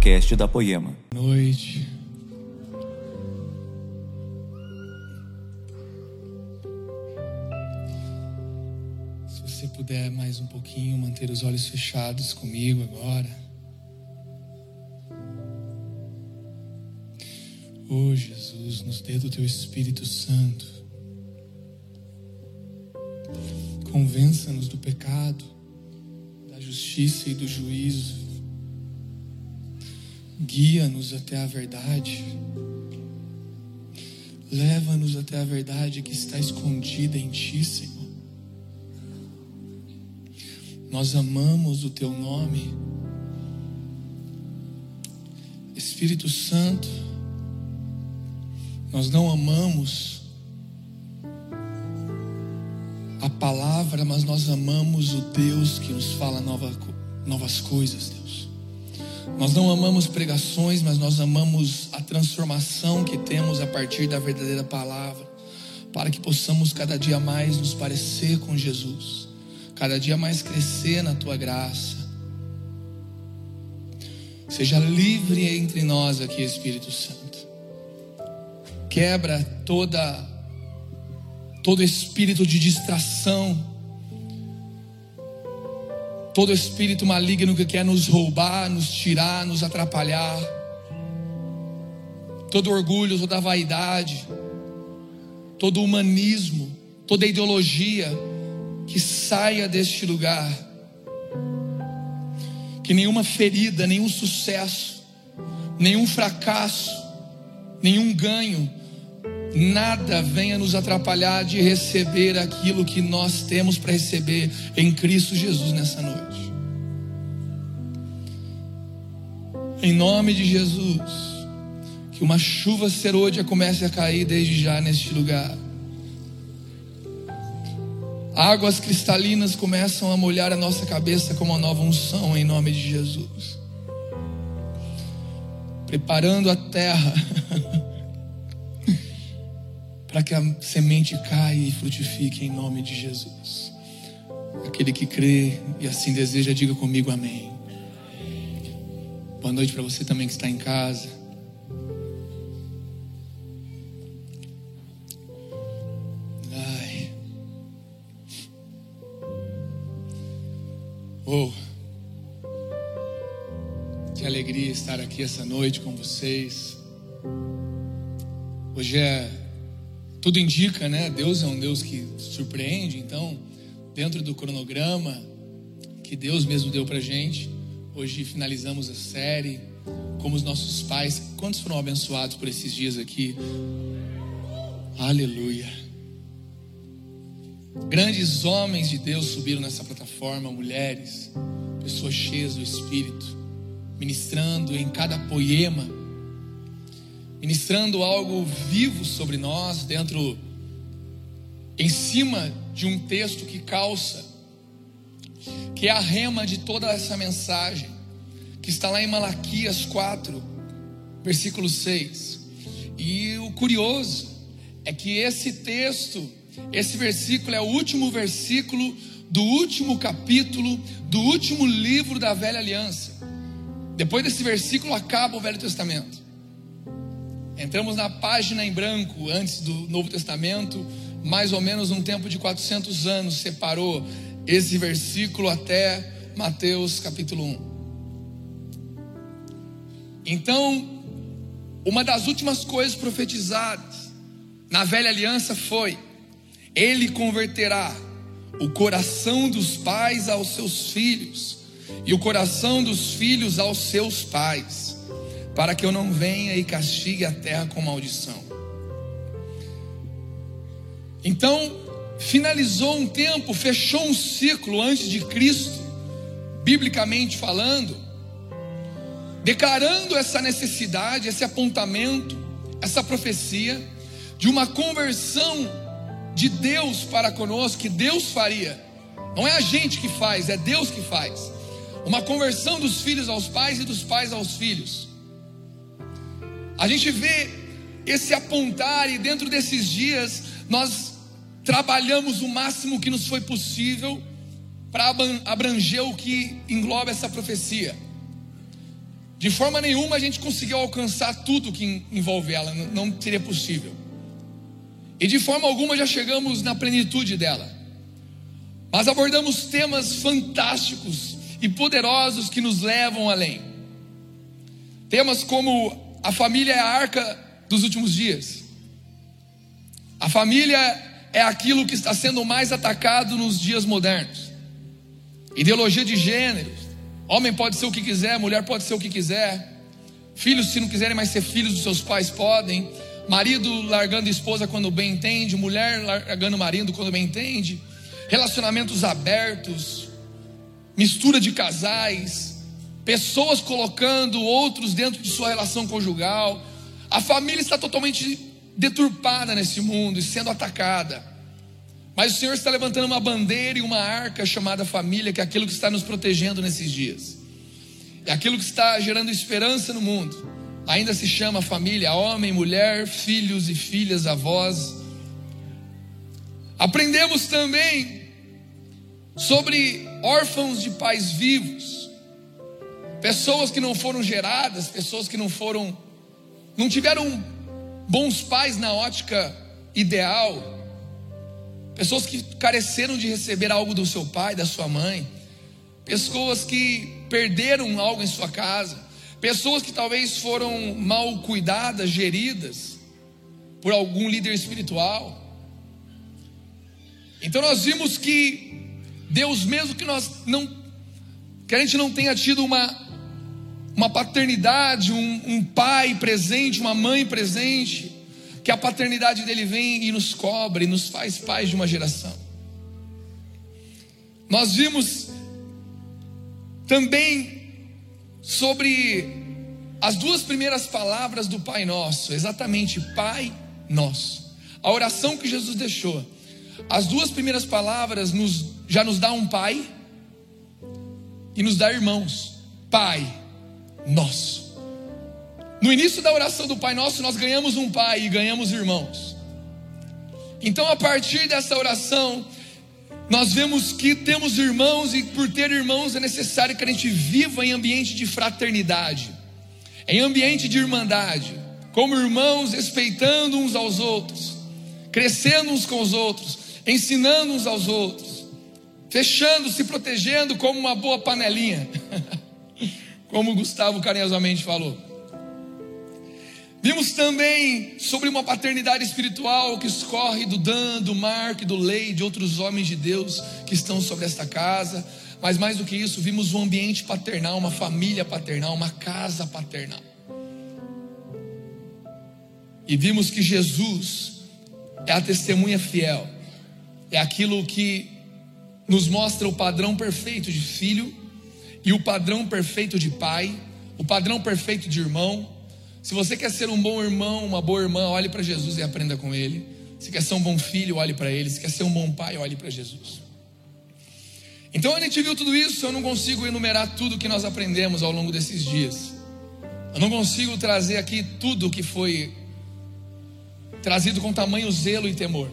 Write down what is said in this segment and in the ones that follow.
podcast da Poema. Noite. Se você puder mais um pouquinho manter os olhos fechados comigo agora. Oh Jesus, nos dê do teu Espírito Santo. Convença-nos do pecado, da justiça e do juízo. Guia-nos até a verdade. Leva-nos até a verdade que está escondida em Ti, Senhor. Nós amamos o Teu nome. Espírito Santo, nós não amamos a palavra, mas nós amamos o Deus que nos fala nova, novas coisas, Deus. Nós não amamos pregações, mas nós amamos a transformação que temos a partir da verdadeira palavra, para que possamos cada dia mais nos parecer com Jesus, cada dia mais crescer na tua graça. Seja livre entre nós aqui, Espírito Santo. Quebra toda todo espírito de distração, todo espírito maligno que quer nos roubar, nos tirar, nos atrapalhar, todo orgulho, toda vaidade, todo humanismo, toda ideologia que saia deste lugar, que nenhuma ferida, nenhum sucesso, nenhum fracasso, nenhum ganho, nada venha nos atrapalhar de receber aquilo que nós temos para receber em Cristo Jesus nessa noite. Em nome de Jesus, que uma chuva serôdia comece a cair desde já neste lugar. Águas cristalinas começam a molhar a nossa cabeça como uma nova unção em nome de Jesus. Preparando a terra para que a semente caia e frutifique em nome de Jesus. Aquele que crê e assim deseja, diga comigo amém. Boa noite para você também que está em casa. Ai. Oh. Que alegria estar aqui essa noite com vocês. Hoje é tudo indica, né? Deus é um Deus que surpreende, então, dentro do cronograma que Deus mesmo deu pra gente, hoje finalizamos a série. Como os nossos pais, quantos foram abençoados por esses dias aqui? Aleluia. Grandes homens de Deus subiram nessa plataforma, mulheres, pessoas cheias do Espírito, ministrando em cada poema ministrando algo vivo sobre nós, dentro, em cima de um texto que calça, que é a rema de toda essa mensagem, que está lá em Malaquias 4, versículo 6. E o curioso é que esse texto, esse versículo é o último versículo do último capítulo do último livro da velha aliança. Depois desse versículo acaba o Velho Testamento. Entramos na página em branco antes do Novo Testamento, mais ou menos um tempo de 400 anos separou esse versículo até Mateus capítulo 1. Então, uma das últimas coisas profetizadas na velha aliança foi: Ele converterá o coração dos pais aos seus filhos, e o coração dos filhos aos seus pais para que eu não venha e castigue a terra com maldição. Então, finalizou um tempo, fechou um ciclo antes de Cristo, biblicamente falando, declarando essa necessidade, esse apontamento, essa profecia de uma conversão de Deus para conosco, que Deus faria. Não é a gente que faz, é Deus que faz. Uma conversão dos filhos aos pais e dos pais aos filhos. A gente vê esse apontar e dentro desses dias nós trabalhamos o máximo que nos foi possível para abranger o que engloba essa profecia. De forma nenhuma a gente conseguiu alcançar tudo que envolve ela, não seria possível. E de forma alguma já chegamos na plenitude dela. Mas abordamos temas fantásticos e poderosos que nos levam além. Temas como a família é a arca dos últimos dias. A família é aquilo que está sendo mais atacado nos dias modernos. Ideologia de gênero. Homem pode ser o que quiser, mulher pode ser o que quiser. Filhos, se não quiserem mais ser filhos dos seus pais, podem. Marido largando esposa quando bem entende, mulher largando marido quando bem entende. Relacionamentos abertos, mistura de casais, pessoas colocando outros dentro de sua relação conjugal. A família está totalmente deturpada nesse mundo e sendo atacada. Mas o Senhor está levantando uma bandeira e uma arca chamada família, que é aquilo que está nos protegendo nesses dias. É aquilo que está gerando esperança no mundo. Ainda se chama família, homem, mulher, filhos e filhas, avós. Aprendemos também sobre órfãos de pais vivos, pessoas que não foram geradas, pessoas que não foram, não tiveram bons pais na ótica ideal, pessoas que careceram de receber algo do seu pai, da sua mãe, pessoas que perderam algo em sua casa, pessoas que talvez foram mal cuidadas, geridas por algum líder espiritual. Então nós vimos que Deus, mesmo que nós não, que a gente não tenha tido uma uma paternidade, um, um pai presente, uma mãe presente, que a paternidade dele vem e nos cobre, nos faz pais de uma geração. Nós vimos também sobre as duas primeiras palavras do Pai Nosso, exatamente Pai Nosso. A oração que Jesus deixou. As duas primeiras palavras nos, já nos dá um pai e nos dá irmãos. Pai nosso. No início da oração do Pai Nosso, nós ganhamos um pai e ganhamos irmãos. Então, a partir dessa oração, nós vemos que temos irmãos e por ter irmãos é necessário que a gente viva em ambiente de fraternidade, em ambiente de irmandade, como irmãos, respeitando uns aos outros, crescendo uns com os outros, ensinando uns aos outros, fechando, se protegendo como uma boa panelinha. como Gustavo carinhosamente falou. Vimos também sobre uma paternidade espiritual que escorre do Dan, do Marco, do Lei, de outros homens de Deus que estão sobre esta casa. Mas mais do que isso, vimos um ambiente paternal, uma família paternal, uma casa paternal. E vimos que Jesus é a testemunha fiel, é aquilo que nos mostra o padrão perfeito de filho e o padrão perfeito de pai, o padrão perfeito de irmão. Se você quer ser um bom irmão, uma boa irmã, olhe para Jesus e aprenda com ele. Se quer ser um bom filho, olhe para ele. Se quer ser um bom pai, olhe para Jesus. Então a gente viu tudo isso, eu não consigo enumerar tudo que nós aprendemos ao longo desses dias. Eu não consigo trazer aqui tudo que foi trazido com tamanho zelo e temor.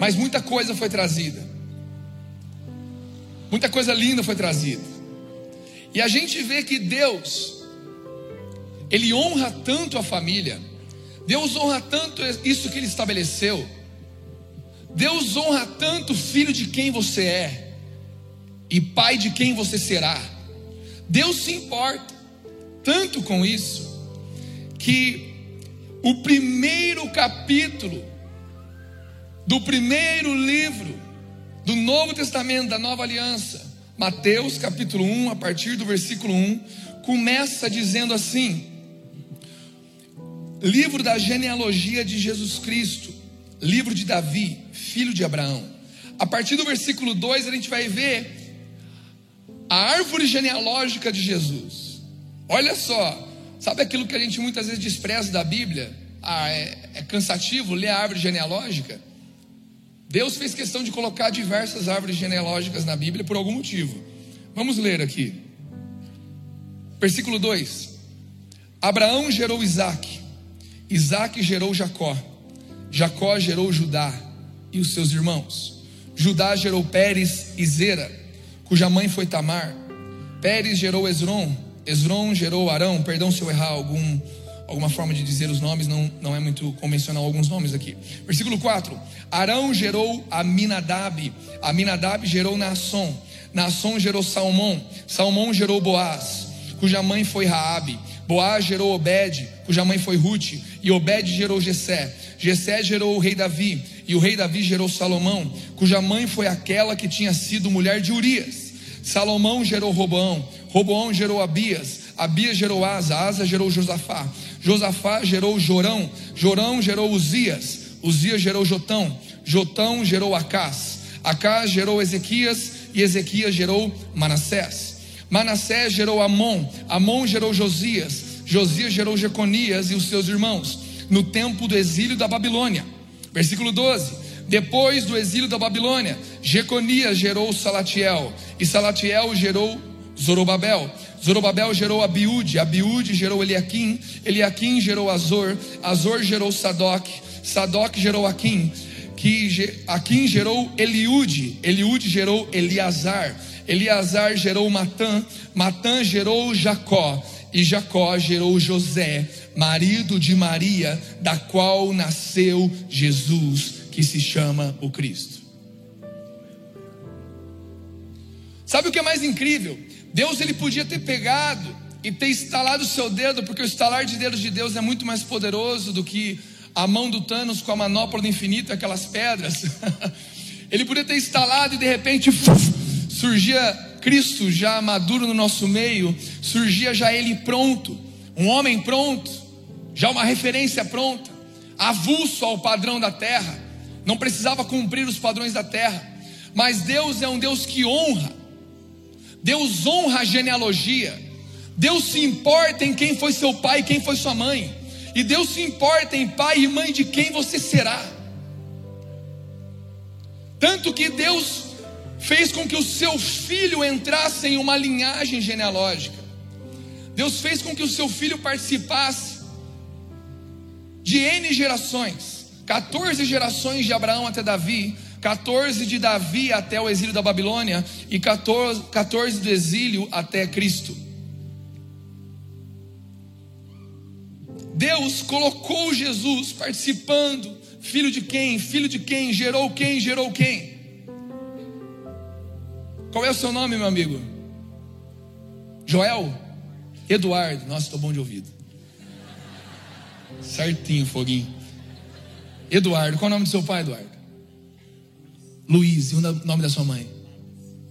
Mas muita coisa foi trazida. Muita coisa linda foi trazida. E a gente vê que Deus, Ele honra tanto a família, Deus honra tanto isso que Ele estabeleceu, Deus honra tanto filho de quem você é e pai de quem você será. Deus se importa tanto com isso que o primeiro capítulo do primeiro livro do Novo Testamento, da Nova Aliança, Mateus capítulo 1, a partir do versículo 1, começa dizendo assim: Livro da genealogia de Jesus Cristo, livro de Davi, filho de Abraão. A partir do versículo 2 a gente vai ver a árvore genealógica de Jesus. Olha só, sabe aquilo que a gente muitas vezes despreza da Bíblia? Ah, é, é cansativo ler a árvore genealógica? Deus fez questão de colocar diversas árvores genealógicas na Bíblia por algum motivo. Vamos ler aqui. Versículo 2: Abraão gerou Isaac, Isaac gerou Jacó, Jacó gerou Judá e os seus irmãos. Judá gerou Pérez e Zera, cuja mãe foi Tamar. Pérez gerou Esron, Esron gerou Arão, perdão se eu errar algum, alguma forma de dizer os nomes, não, não é muito convencional alguns nomes aqui. Versículo 4: Arão gerou Aminadab, Aminadab gerou Naasson, Naasson gerou Salmão, Salmão gerou Boaz, cuja mãe foi Raabe. Boaz gerou Obed, cuja mãe foi Ruth, e Obed gerou Jessé. Jessé gerou o rei Davi, e o rei Davi gerou Salomão, cuja mãe foi aquela que tinha sido mulher de Urias. Salomão gerou Roboão, Roboão gerou Abias, Abias gerou Asa, Asa gerou Josafá, Josafá gerou Jorão, Jorão gerou Uzias, Uzias gerou Jotão, Jotão gerou Acás, Acás gerou Ezequias, e Ezequias gerou Manassés. Manassés gerou Amon, Amon gerou Josias, Josias gerou Jeconias e os seus irmãos, no tempo do exílio da Babilônia. Versículo 12: Depois do exílio da Babilônia, Jeconias gerou Salatiel, e Salatiel gerou Zorobabel. Zorobabel gerou Abiúde, Abiúde gerou Eliaquim, Eliaquim gerou Azor, Azor gerou Sadoc, Sadoc gerou Aquim, que Aquim gerou Eliúde, Eliúde gerou Eliazar, Eliazar gerou Matã, Matã gerou Jacó, e Jacó gerou José, marido de Maria, da qual nasceu Jesus, que se chama o Cristo. Sabe o que é mais incrível? Deus ele podia ter pegado e ter estalado o seu dedo, porque o estalar de dedos de Deus é muito mais poderoso do que a mão do Thanos com a manopla do infinito, aquelas pedras. ele podia ter instalado e de repente surgia Cristo já maduro no nosso meio, surgia já ele pronto, um homem pronto, já uma referência pronta, avulso ao padrão da terra, não precisava cumprir os padrões da terra, mas Deus é um Deus que honra, Deus honra a genealogia, Deus se importa em quem foi seu pai quem foi sua mãe, e Deus se importa em pai e mãe de quem você será. Tanto que Deus fez com que o seu filho entrasse em uma linhagem genealógica. Deus fez com que o seu filho participasse de N gerações 14 gerações de Abraão até Davi, 14 de Davi até o exílio da Babilônia e 14, 14 do exílio até Cristo. Deus colocou Jesus participando, filho de quem, filho de quem, gerou quem, gerou quem. Qual é o seu nome, meu amigo? Joel? Eduardo. Nossa, estou bom de ouvido. Certinho, foguinho. Eduardo. Qual é o nome do seu pai, Eduardo? Luiz. E o nome da sua mãe?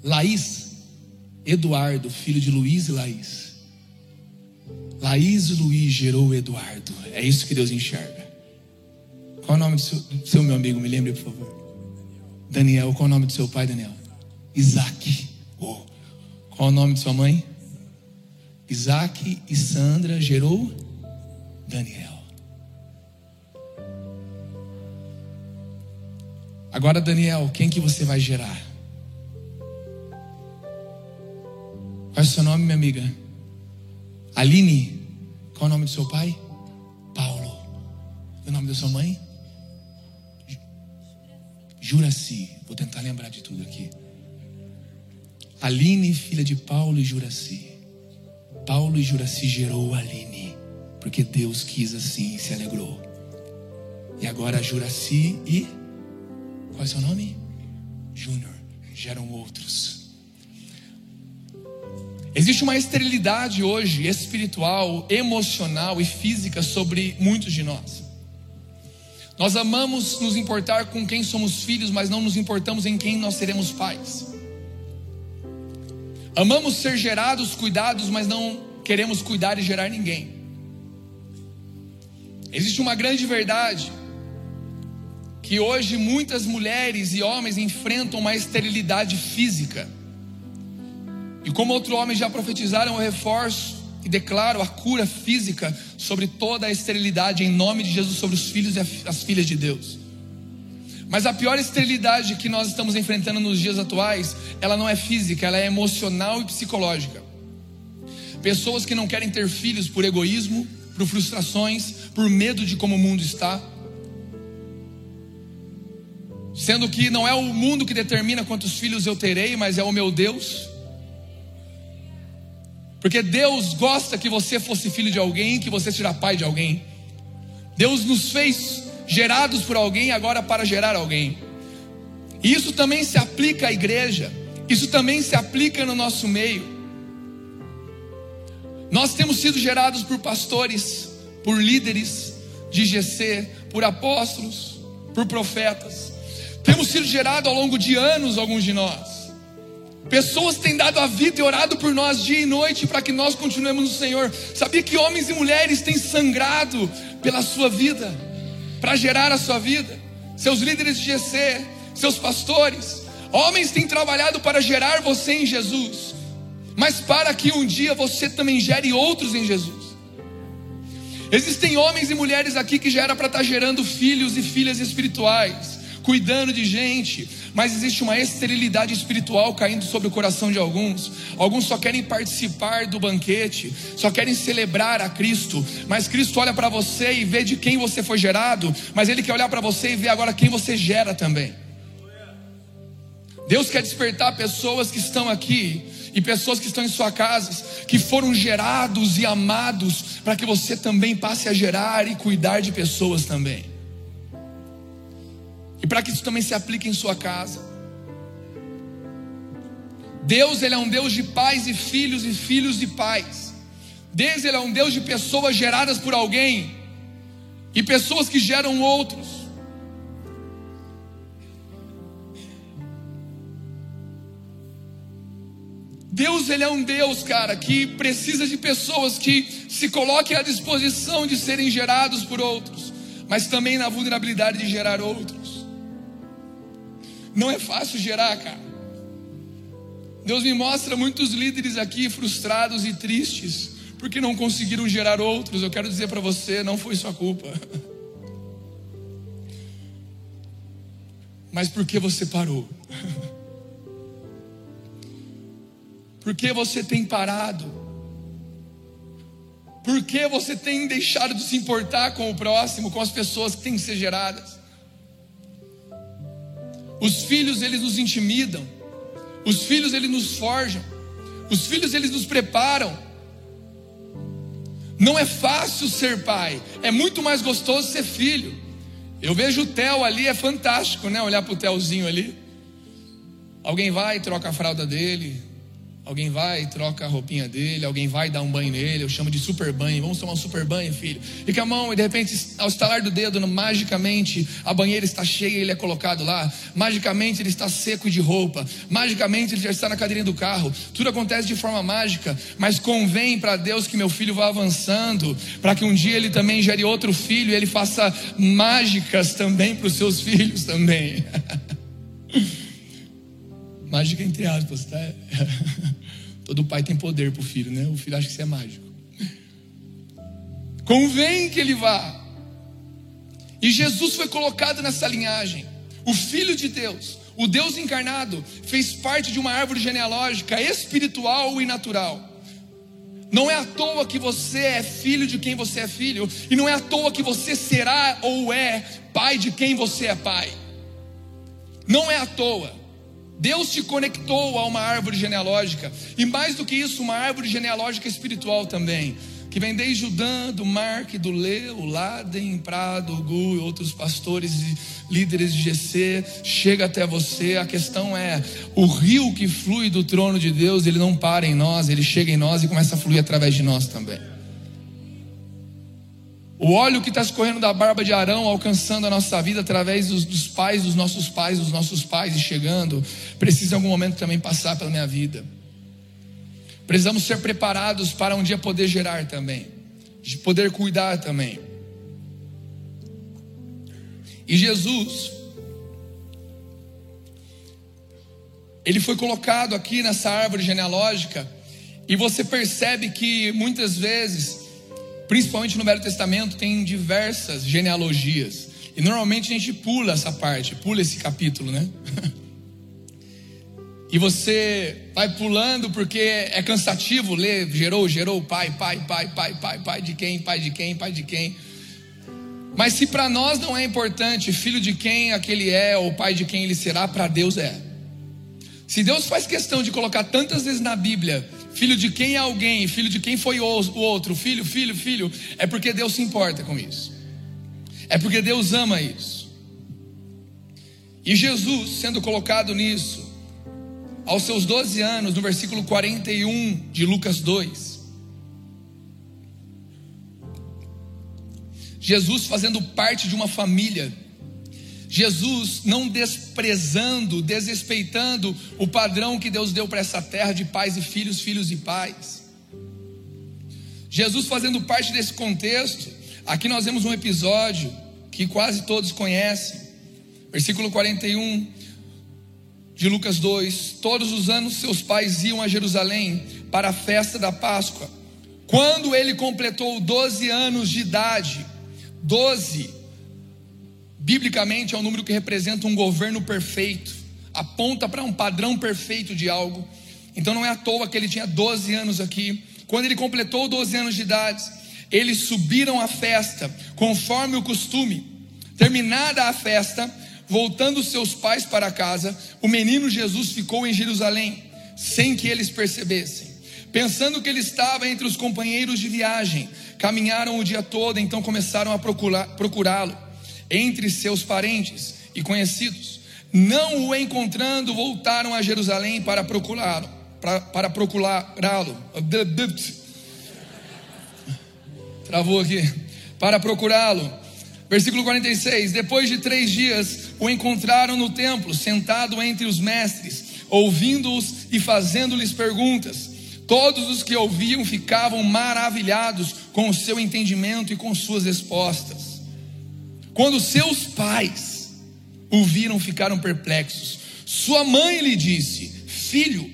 Laís. Eduardo, filho de Luiz e Laís. Laís e Luiz gerou Eduardo. É isso que Deus enxerga. Qual o nome do seu, seu meu amigo? Me lembre, por favor. Daniel. Qual o nome do seu pai, Daniel? Isaac. Oh. Qual o nome de sua mãe? Isaac e Sandra gerou Daniel. Agora, Daniel, quem que você vai gerar? Qual é o seu nome, minha amiga? Aline. Qual é o nome do seu pai? Paulo. E o nome da sua mãe? Juraci. Vou tentar lembrar de tudo aqui. Aline, filha de Paulo e Juraci. Paulo e Juraci gerou Aline, porque Deus quis assim e se alegrou. E agora Juraci e. Qual é seu nome? Júnior. Geram outros. Existe uma esterilidade hoje espiritual, emocional e física sobre muitos de nós. Nós amamos nos importar com quem somos filhos, mas não nos importamos em quem nós seremos pais. Amamos ser gerados, cuidados, mas não queremos cuidar e gerar ninguém. Existe uma grande verdade que hoje muitas mulheres e homens enfrentam uma esterilidade física. E como outro homem já profetizaram, eu reforço e declaro a cura física sobre toda a esterilidade em nome de Jesus sobre os filhos e as filhas de Deus. Mas a pior esterilidade que nós estamos enfrentando nos dias atuais, ela não é física, ela é emocional e psicológica. Pessoas que não querem ter filhos por egoísmo, por frustrações, por medo de como o mundo está. Sendo que não é o mundo que determina quantos filhos eu terei, mas é o meu Deus. Porque Deus gosta que você fosse filho de alguém, que você seja pai de alguém. Deus nos fez gerados por alguém, agora para gerar alguém. E isso também se aplica à igreja, isso também se aplica no nosso meio. Nós temos sido gerados por pastores, por líderes de GC, por apóstolos, por profetas. Temos sido gerados ao longo de anos, alguns de nós. Pessoas têm dado a vida e orado por nós dia e noite para que nós continuemos no Senhor. Sabia que homens e mulheres têm sangrado pela sua vida, para gerar a sua vida? Seus líderes de GC, seus pastores, homens têm trabalhado para gerar você em Jesus, mas para que um dia você também gere outros em Jesus. Existem homens e mulheres aqui que já era para estar gerando filhos e filhas espirituais, cuidando de gente, mas existe uma esterilidade espiritual caindo sobre o coração de alguns. Alguns só querem participar do banquete, só querem celebrar a Cristo, mas Cristo olha para você e vê de quem você foi gerado, mas Ele quer olhar para você e ver agora quem você gera também. Deus quer despertar pessoas que estão aqui e pessoas que estão em sua casa, que foram gerados e amados, para que você também passe a gerar e cuidar de pessoas também. E para que isso também se aplique em sua casa. Deus, ele é um Deus de pais e filhos e filhos de pais. Deus, ele é um Deus de pessoas geradas por alguém e pessoas que geram outros. Deus, ele é um Deus, cara, que precisa de pessoas que se coloquem à disposição de serem gerados por outros, mas também na vulnerabilidade de gerar outros. Não é fácil gerar, cara. Deus me mostra muitos líderes aqui frustrados e tristes porque não conseguiram gerar outros. Eu quero dizer para você, não foi sua culpa. Mas porque você parou. Por que você tem parado? Por que você tem deixado de se importar com o próximo, com as pessoas que têm que ser geradas? Os filhos eles nos intimidam. Os filhos eles nos forjam. Os filhos eles nos preparam. Não é fácil ser pai, é muito mais gostoso ser filho. Eu vejo o Theo ali, é fantástico, né? Olhar para o Theozinho ali. Alguém vai troca a fralda dele, Alguém vai e troca a roupinha dele, alguém vai dar um banho nele, eu chamo de super banho, vamos tomar um super banho, filho. E com a mão, e de repente, ao estalar do dedo, magicamente a banheira está cheia e ele é colocado lá. Magicamente ele está seco de roupa. Magicamente ele já está na cadeirinha do carro. Tudo acontece de forma mágica, mas convém para Deus que meu filho vá avançando, para que um dia ele também gere outro filho e ele faça mágicas também para os seus filhos também. Mágica entre aspas, tá? Todo pai tem poder para o filho, né? O filho acha que isso é mágico. Convém que ele vá. E Jesus foi colocado nessa linhagem. O Filho de Deus, o Deus encarnado, fez parte de uma árvore genealógica espiritual e natural. Não é à toa que você é filho de quem você é filho, e não é à toa que você será ou é pai de quem você é pai. Não é à toa. Deus te conectou a uma árvore genealógica, e mais do que isso, uma árvore genealógica espiritual também, que vem desde o Dan, do Mark, do Leo, Laden, Prado, Gu e outros pastores e líderes de GC, chega até você. A questão é: o rio que flui do trono de Deus, ele não para em nós, ele chega em nós e começa a fluir através de nós também. O óleo que está escorrendo da barba de Arão, alcançando a nossa vida através dos, dos, pais, dos nossos pais, dos nossos pais e chegando, precisa em algum momento também passar pela minha vida. Precisamos ser preparados para um dia poder gerar também, de poder cuidar também. E Jesus, ele foi colocado aqui nessa árvore genealógica, e você percebe que muitas vezes principalmente no Velho Testamento, tem diversas genealogias. E normalmente a gente pula essa parte, pula esse capítulo, né? e você vai pulando porque é cansativo ler, gerou, gerou, pai, pai, pai, pai, pai, pai de quem, pai de quem, pai de quem. Mas se para nós não é importante filho de quem aquele é ou pai de quem ele será, para Deus é. Se Deus faz questão de colocar tantas vezes na Bíblia filho de quem é alguém, filho de quem foi o outro, filho, filho, filho, é porque Deus se importa com isso. É porque Deus ama isso. E Jesus, sendo colocado nisso, aos seus 12 anos, no versículo 41 de Lucas 2, Jesus fazendo parte de uma família, Jesus não desprezando, desrespeitando o padrão que Deus deu para essa terra de pais e filhos, filhos e pais. Jesus fazendo parte desse contexto, aqui nós vemos um episódio que quase todos conhecem, versículo 41 de Lucas 2: Todos os anos seus pais iam a Jerusalém para a festa da Páscoa. Quando ele completou 12 anos de idade, 12, biblicamente é um número que representa um governo perfeito, aponta para um padrão perfeito de algo. Então não é à toa que ele tinha 12 anos aqui. Quando ele completou 12 anos de idade, eles subiram à festa, conforme o costume. Terminada a festa, voltando seus pais para casa, o menino Jesus ficou em Jerusalém, sem que eles percebessem. Pensando que ele estava entre os companheiros de viagem, caminharam o dia todo, então começaram a procurá-lo entre seus parentes e conhecidos. Não o encontrando, voltaram a Jerusalém para procurá-lo, para, para procurá-lo. Travou aqui. Para procurá-lo. Versículo 46: Depois de três dias, o encontraram no templo, sentado entre os mestres, ouvindo-os e fazendo-lhes perguntas. Todos os que ouviam ficavam maravilhados com o seu entendimento e com suas respostas. Quando seus pais o viram, ficaram perplexos. Sua mãe lhe disse: Filho,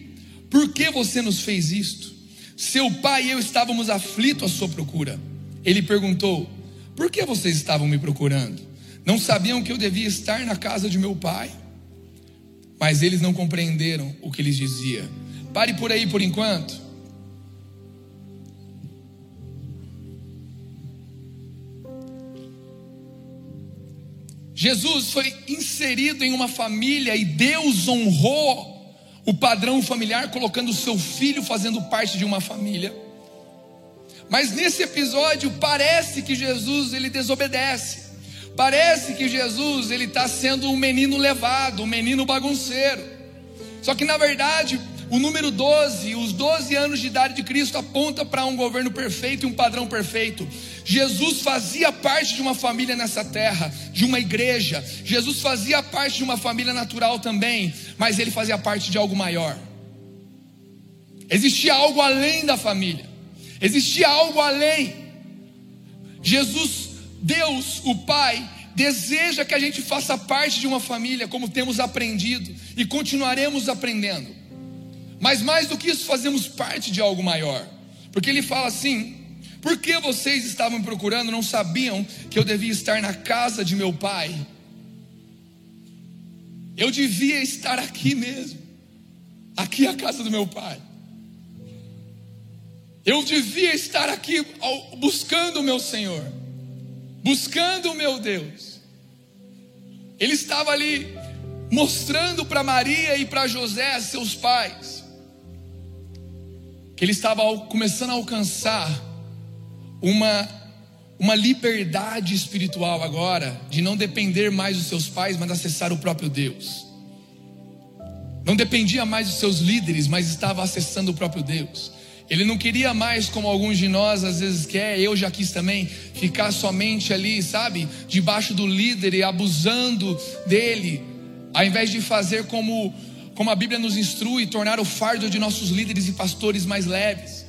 por que você nos fez isto? Seu pai e eu estávamos aflitos à sua procura. Ele perguntou: Por que vocês estavam me procurando? Não sabiam que eu devia estar na casa de meu pai? Mas eles não compreenderam o que lhes dizia. Pare por aí por enquanto. Jesus foi inserido em uma família e Deus honrou o padrão familiar, colocando o seu filho fazendo parte de uma família. Mas nesse episódio parece que Jesus ele desobedece. Parece que Jesus ele está sendo um menino levado, um menino bagunceiro. Só que na verdade o número 12, os 12 anos de idade de Cristo aponta para um governo perfeito e um padrão perfeito. Jesus fazia parte de uma família nessa terra, de uma igreja. Jesus fazia parte de uma família natural também, mas ele fazia parte de algo maior. Existia algo além da família. Existia algo além. Jesus, Deus, o Pai, deseja que a gente faça parte de uma família, como temos aprendido e continuaremos aprendendo. Mas mais do que isso, fazemos parte de algo maior. Porque ele fala assim: por que vocês estavam me procurando, não sabiam que eu devia estar na casa de meu pai? Eu devia estar aqui mesmo. Aqui é a casa do meu pai. Eu devia estar aqui buscando o meu Senhor, buscando o meu Deus. Ele estava ali mostrando para Maria e para José, seus pais, que ele estava começando a alcançar uma, uma liberdade espiritual agora, de não depender mais dos seus pais, mas acessar o próprio Deus. Não dependia mais dos seus líderes, mas estava acessando o próprio Deus. Ele não queria mais, como alguns de nós às vezes quer, eu já quis também, ficar somente ali, sabe, debaixo do líder e abusando dele, ao invés de fazer como como a Bíblia nos instrui, tornar o fardo de nossos líderes e pastores mais leves.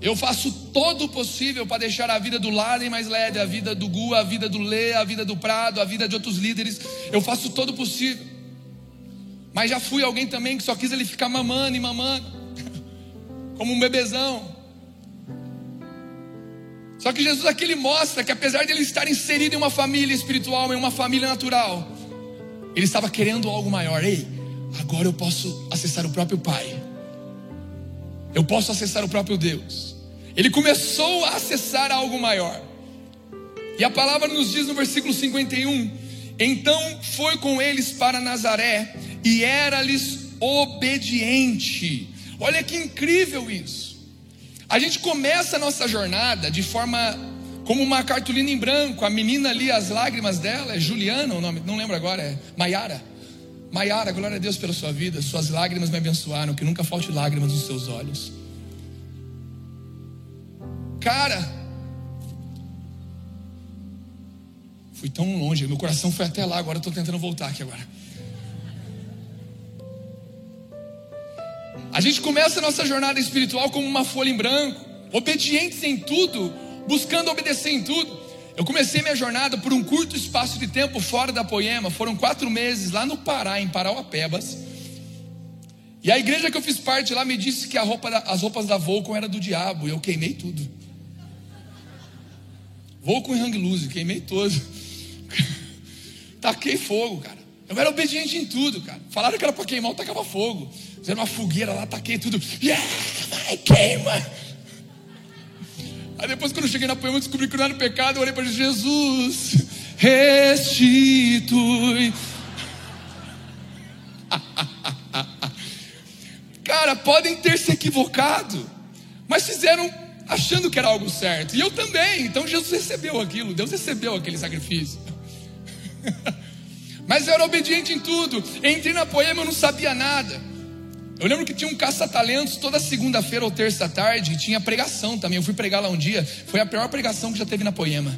Eu faço todo o possível para deixar a vida do Laden mais leve, a vida do Gu, a vida do Lê, a vida do Prado, a vida de outros líderes. Eu faço todo o possível. Mas já fui alguém também que só quis ele ficar mamando e mamando, como um bebezão. Só que Jesus aqui ele mostra que apesar de ele estar inserido em uma família espiritual, em uma família natural, ele estava querendo algo maior. Ei, agora eu posso acessar o próprio Pai. Eu posso acessar o próprio Deus. Ele começou a acessar algo maior. E a palavra nos diz no versículo 51: Então foi com eles para Nazaré e era-lhes obediente. Olha que incrível isso. A gente começa a nossa jornada de forma como uma cartolina em branco. A menina ali, as lágrimas dela, é Juliana o nome, não lembro agora, é Maiara. Maiara, glória a Deus pela sua vida. Suas lágrimas me abençoaram, que nunca falte lágrimas nos seus olhos. Cara, fui tão longe, meu coração foi até lá, agora estou tentando voltar aqui agora. A gente começa a nossa jornada espiritual como uma folha em branco, obedientes em tudo, buscando obedecer em tudo. Eu comecei minha jornada por um curto espaço de tempo fora da Poema, foram quatro meses lá no Pará, em Parauapebas. E a igreja que eu fiz parte lá me disse que roupa da, as roupas da Volcom era do diabo, e eu queimei tudo. Volcom e hang loose, queimei todo. Taquei fogo, cara. Eu era obediente em tudo, cara. Falaram que era para queimar, eu tacava fogo. Fizeram uma fogueira lá, taquei tudo. Yeah, vai, queima. Aí depois, quando eu cheguei na poema, descobri que não era pecado. Eu olhei para Jesus, restitui. Cara, podem ter se equivocado, mas fizeram achando que era algo certo. E eu também. Então Jesus recebeu aquilo, Deus recebeu aquele sacrifício. mas eu era obediente em tudo. Entrei na poema, eu não sabia nada. Eu lembro que tinha um caça-talentos toda segunda-feira ou terça tarde, e tinha pregação também. Eu fui pregar lá um dia, foi a pior pregação que já teve na poema.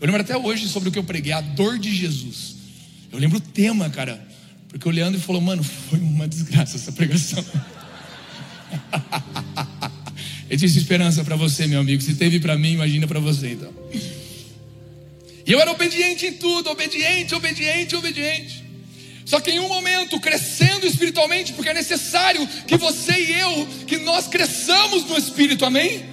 Eu lembro até hoje sobre o que eu preguei, a dor de Jesus. Eu lembro o tema, cara, porque o Leandro falou, mano, foi uma desgraça essa pregação. Ele disse esperança para você, meu amigo. Se teve para mim, imagina para você então. E eu era obediente em tudo, obediente, obediente, obediente. Só que em um momento, crescendo espiritualmente, porque é necessário que você e eu, que nós cresçamos no Espírito, amém?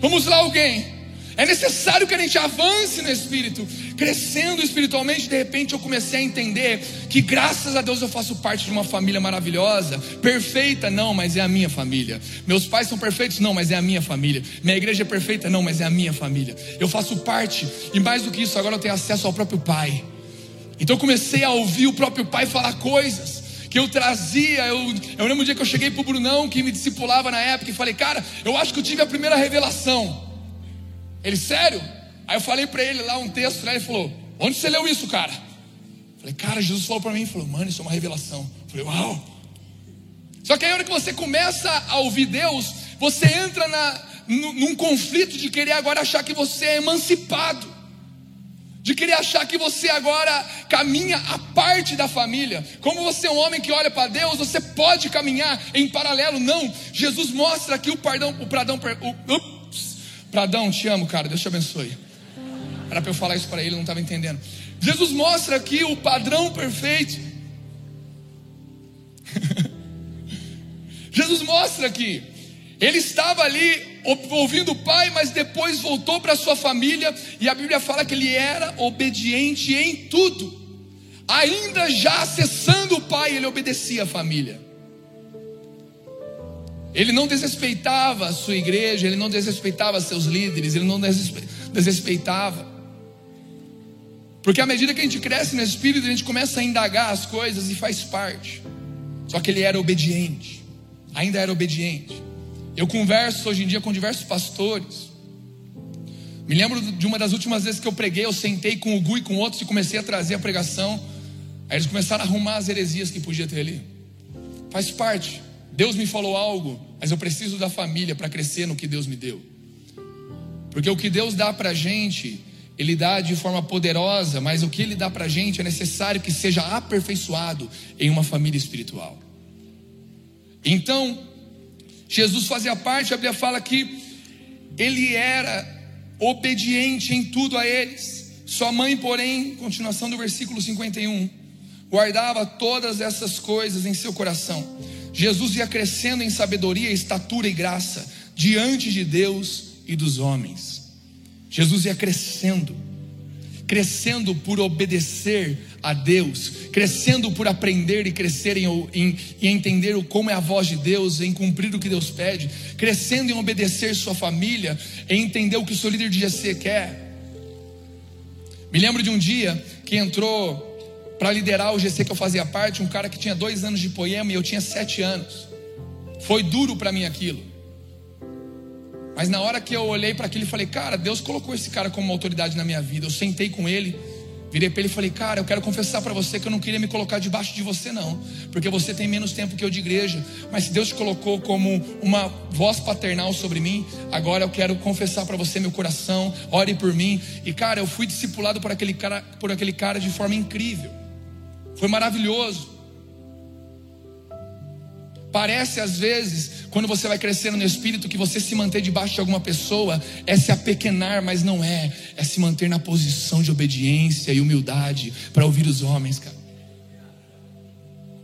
Vamos lá, alguém. É necessário que a gente avance no Espírito, crescendo espiritualmente. De repente eu comecei a entender que, graças a Deus, eu faço parte de uma família maravilhosa, perfeita, não, mas é a minha família. Meus pais são perfeitos, não, mas é a minha família. Minha igreja é perfeita, não, mas é a minha família. Eu faço parte, e mais do que isso, agora eu tenho acesso ao próprio Pai. Então eu comecei a ouvir o próprio pai falar coisas que eu trazia. Eu, eu lembro um dia que eu cheguei para o Brunão, que me discipulava na época, e falei, cara, eu acho que eu tive a primeira revelação. Ele, sério? Aí eu falei para ele lá um texto, né? ele falou, onde você leu isso, cara? falei, cara, Jesus falou para mim, falou, mano, isso é uma revelação. falei, uau. Só que aí, a hora que você começa a ouvir Deus, você entra na, num conflito de querer agora achar que você é emancipado de querer achar que você agora caminha a parte da família. Como você é um homem que olha para Deus, você pode caminhar em paralelo. Não, Jesus mostra aqui o pardão, o pradão, o, pradão, te amo, cara, Deus te abençoe. Era para eu falar isso para ele, não estava entendendo. Jesus mostra aqui o padrão perfeito. Jesus mostra aqui ele estava ali ouvindo o pai, mas depois voltou para sua família, e a Bíblia fala que ele era obediente em tudo. Ainda já acessando o pai, ele obedecia a família. Ele não desrespeitava a sua igreja, ele não desrespeitava seus líderes, ele não desrespeitava. Porque à medida que a gente cresce no espírito, a gente começa a indagar as coisas e faz parte. Só que ele era obediente, ainda era obediente. Eu converso hoje em dia com diversos pastores. Me lembro de uma das últimas vezes que eu preguei, eu sentei com o Gu e com outros e comecei a trazer a pregação. Aí eles começaram a arrumar as heresias que podia ter ali. Faz parte. Deus me falou algo, mas eu preciso da família para crescer no que Deus me deu. Porque o que Deus dá para a gente, Ele dá de forma poderosa, mas o que Ele dá para a gente é necessário que seja aperfeiçoado em uma família espiritual. Então, Jesus fazia parte, a Bíblia fala que ele era obediente em tudo a eles. Sua mãe, porém, continuação do versículo 51, guardava todas essas coisas em seu coração. Jesus ia crescendo em sabedoria, estatura e graça diante de Deus e dos homens. Jesus ia crescendo, crescendo por obedecer a Deus, crescendo por aprender e crescer em, em, em, entender como é a voz de Deus, em cumprir o que Deus pede, crescendo em obedecer sua família, em entender o que o seu líder de GC quer. Me lembro de um dia que entrou para liderar o GC que eu fazia parte, um cara que tinha dois anos de poema e eu tinha sete anos. Foi duro para mim aquilo. Mas na hora que eu olhei para aquilo e falei, cara, Deus colocou esse cara como uma autoridade na minha vida. Eu sentei com ele, virei para ele e falei, cara, eu quero confessar para você que eu não queria me colocar debaixo de você, não, porque você tem menos tempo que eu de igreja. Mas se Deus te colocou como uma voz paternal sobre mim, agora eu quero confessar para você meu coração, ore por mim. E cara, eu fui discipulado por aquele cara, por aquele cara de forma incrível. Foi maravilhoso. Parece às vezes, quando você vai crescendo no espírito, que você se manter debaixo de alguma pessoa é se apequenar, mas não é. É se manter na posição de obediência e humildade para ouvir os homens, cara.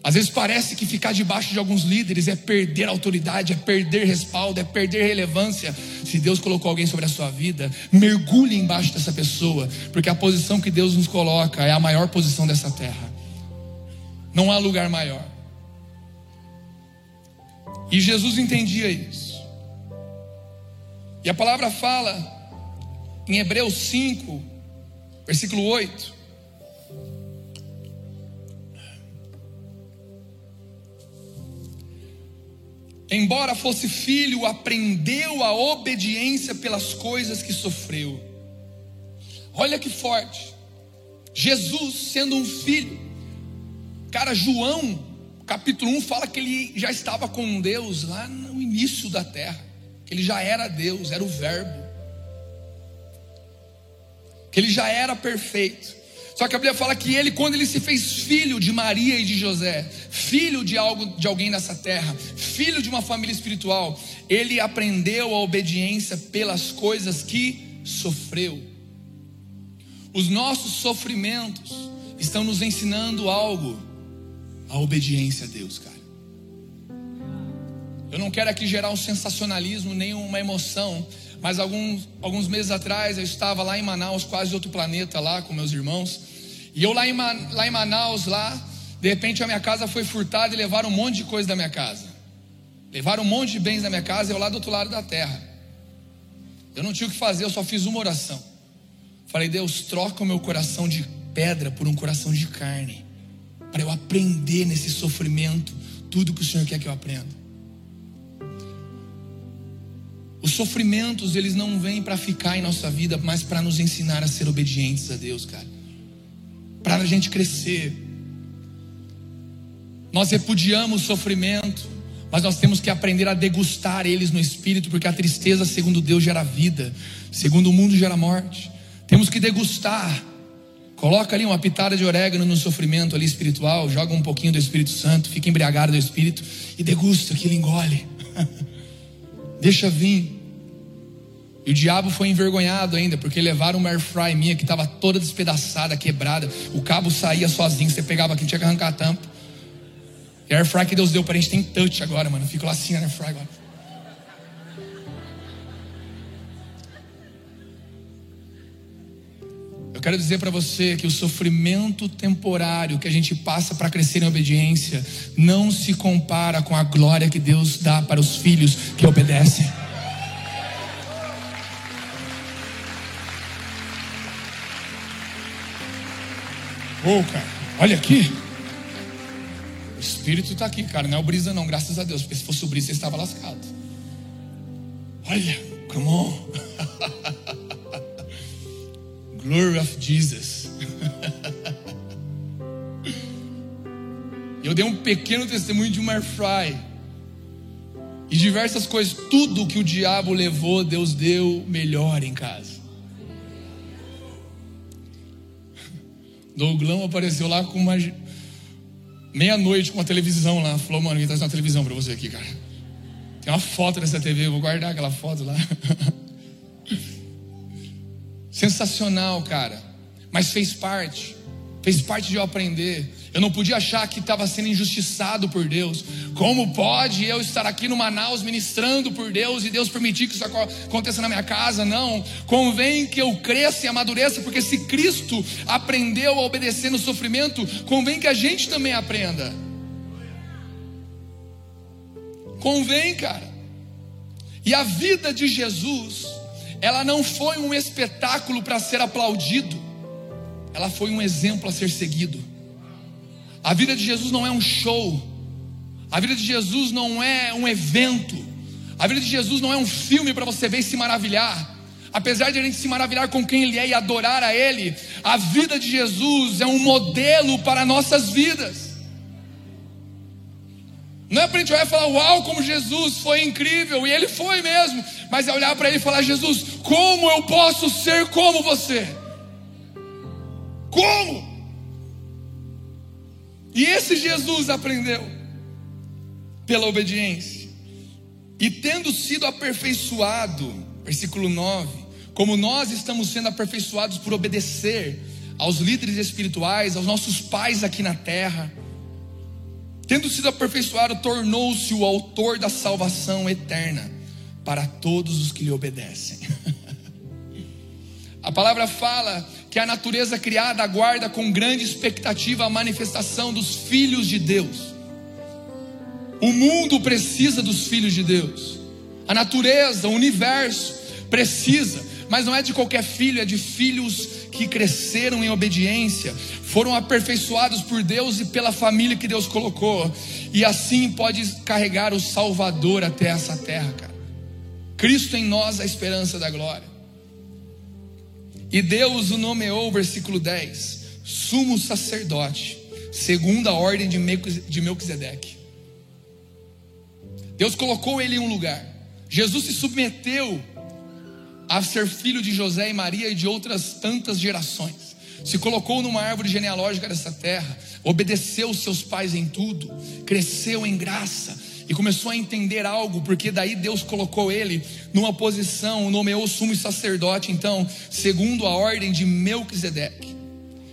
Às vezes parece que ficar debaixo de alguns líderes é perder autoridade, é perder respaldo, é perder relevância. Se Deus colocou alguém sobre a sua vida, mergulhe embaixo dessa pessoa, porque a posição que Deus nos coloca é a maior posição dessa terra. Não há lugar maior. E Jesus entendia isso. E a palavra fala em Hebreus 5, versículo 8. Embora fosse filho, aprendeu a obediência pelas coisas que sofreu. Olha que forte. Jesus sendo um filho. Cara, João capítulo 1 fala que ele já estava com Deus lá no início da terra, que ele já era Deus, era o Verbo, que ele já era perfeito. Só que a Bíblia fala que ele, quando ele se fez filho de Maria e de José, filho de algo de alguém nessa terra, filho de uma família espiritual, ele aprendeu a obediência pelas coisas que sofreu. Os nossos sofrimentos estão nos ensinando algo a obediência a Deus, cara. Eu não quero aqui gerar um sensacionalismo, nem uma emoção, mas alguns, alguns meses atrás eu estava lá em Manaus, quase outro planeta lá com meus irmãos, e eu lá em, lá em Manaus, lá, de repente a minha casa foi furtada e levaram um monte de coisa da minha casa. Levaram um monte de bens da minha casa, eu lá do outro lado da terra. Eu não tinha o que fazer, eu só fiz uma oração. Falei, Deus, troca o meu coração de pedra por um coração de carne para eu aprender nesse sofrimento tudo que o Senhor quer que eu aprenda. Os sofrimentos, eles não vêm para ficar em nossa vida, mas para nos ensinar a ser obedientes a Deus, cara. Para a gente crescer. Nós repudiamos o sofrimento, mas nós temos que aprender a degustar eles no espírito, porque a tristeza, segundo Deus, gera vida, segundo o mundo, gera morte. Temos que degustar Coloca ali uma pitada de orégano no sofrimento ali espiritual, joga um pouquinho do Espírito Santo, fica embriagado do Espírito e degusta aquilo, engole. Deixa vir. E o diabo foi envergonhado ainda, porque levaram uma airfry minha que estava toda despedaçada, quebrada. O cabo saía sozinho, você pegava aqui, tinha que arrancar a tampa. E a airfry que Deus deu para a gente tem touch agora, mano. Fico lá assim na airfry agora. Eu quero dizer para você que o sofrimento temporário que a gente passa para crescer em obediência não se compara com a glória que Deus dá para os filhos que obedecem. Oh, cara, olha aqui. O Espírito está aqui, cara. Não é o brisa, não, graças a Deus. Porque se fosse o brisa, você estava lascado. Olha, come on. Glory of Jesus. Eu dei um pequeno testemunho de uma air fry. E diversas coisas, tudo que o diabo levou, Deus deu melhor em casa. Douglão apareceu lá com uma meia-noite com uma televisão lá. Falou, mano, vim trazer uma televisão para você aqui, cara. Tem uma foto dessa TV, eu vou guardar aquela foto lá. Sensacional, cara. Mas fez parte. Fez parte de eu aprender. Eu não podia achar que estava sendo injustiçado por Deus. Como pode eu estar aqui no Manaus ministrando por Deus e Deus permitir que isso aconteça na minha casa? Não. Convém que eu cresça e amadureça, porque se Cristo aprendeu a obedecer no sofrimento, convém que a gente também aprenda. Convém, cara. E a vida de Jesus ela não foi um espetáculo para ser aplaudido, ela foi um exemplo a ser seguido. A vida de Jesus não é um show, A vida de Jesus não é um evento. A vida de Jesus não é um filme para você ver e se maravilhar. Apesar de a gente se maravilhar com quem Ele é e adorar a Ele, a vida de Jesus é um modelo para nossas vidas. Não é para a gente olhar e falar, uau, como Jesus foi incrível, e Ele foi mesmo, mas é olhar para Ele e falar, Jesus, como eu posso ser como você? Como? E esse Jesus aprendeu pela obediência. E tendo sido aperfeiçoado, versículo 9, como nós estamos sendo aperfeiçoados por obedecer aos líderes espirituais, aos nossos pais aqui na terra, tendo sido aperfeiçoado, tornou-se o autor da salvação eterna para todos os que lhe obedecem. a palavra fala que a natureza criada aguarda com grande expectativa a manifestação dos filhos de Deus. O mundo precisa dos filhos de Deus. A natureza, o universo precisa, mas não é de qualquer filho, é de filhos que cresceram em obediência, foram aperfeiçoados por Deus e pela família que Deus colocou, e assim pode carregar o Salvador até essa terra, cara. Cristo em nós, a esperança da glória. E Deus o nomeou, versículo 10, sumo sacerdote, segundo a ordem de Melquisedeque. Deus colocou ele em um lugar. Jesus se submeteu a ser filho de José e Maria e de outras tantas gerações. Se colocou numa árvore genealógica dessa terra, obedeceu seus pais em tudo, cresceu em graça, e começou a entender algo, porque daí Deus colocou ele numa posição, nomeou sumo sacerdote, então, segundo a ordem de Melquisedeque.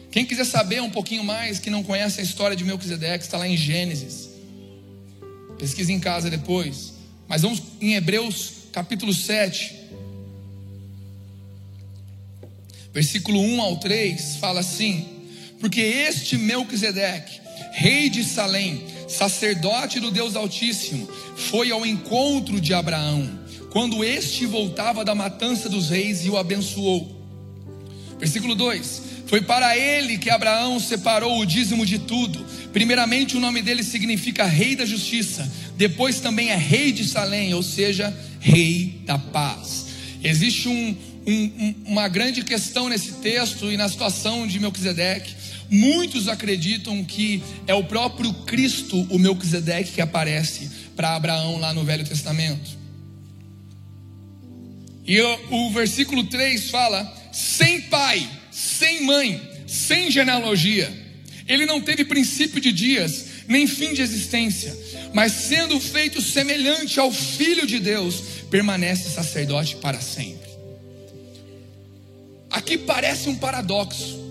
Quem quiser saber um pouquinho mais, que não conhece a história de Melquisedeque, está lá em Gênesis. Pesquise em casa depois. Mas vamos em Hebreus capítulo 7. Versículo 1 ao 3 fala assim: Porque este Melquisedeque, rei de Salém, sacerdote do Deus Altíssimo, foi ao encontro de Abraão, quando este voltava da matança dos reis e o abençoou. Versículo 2: Foi para ele que Abraão separou o dízimo de tudo. Primeiramente, o nome dele significa Rei da Justiça, depois também é Rei de Salém, ou seja, Rei da Paz. Existe um, um, uma grande questão nesse texto e na situação de Melquisedeque Muitos acreditam que é o próprio Cristo, o Melquisedeque, que aparece para Abraão lá no Velho Testamento. E o, o versículo 3 fala: sem pai, sem mãe, sem genealogia. Ele não teve princípio de dias, nem fim de existência, mas sendo feito semelhante ao Filho de Deus, permanece sacerdote para sempre. Aqui parece um paradoxo.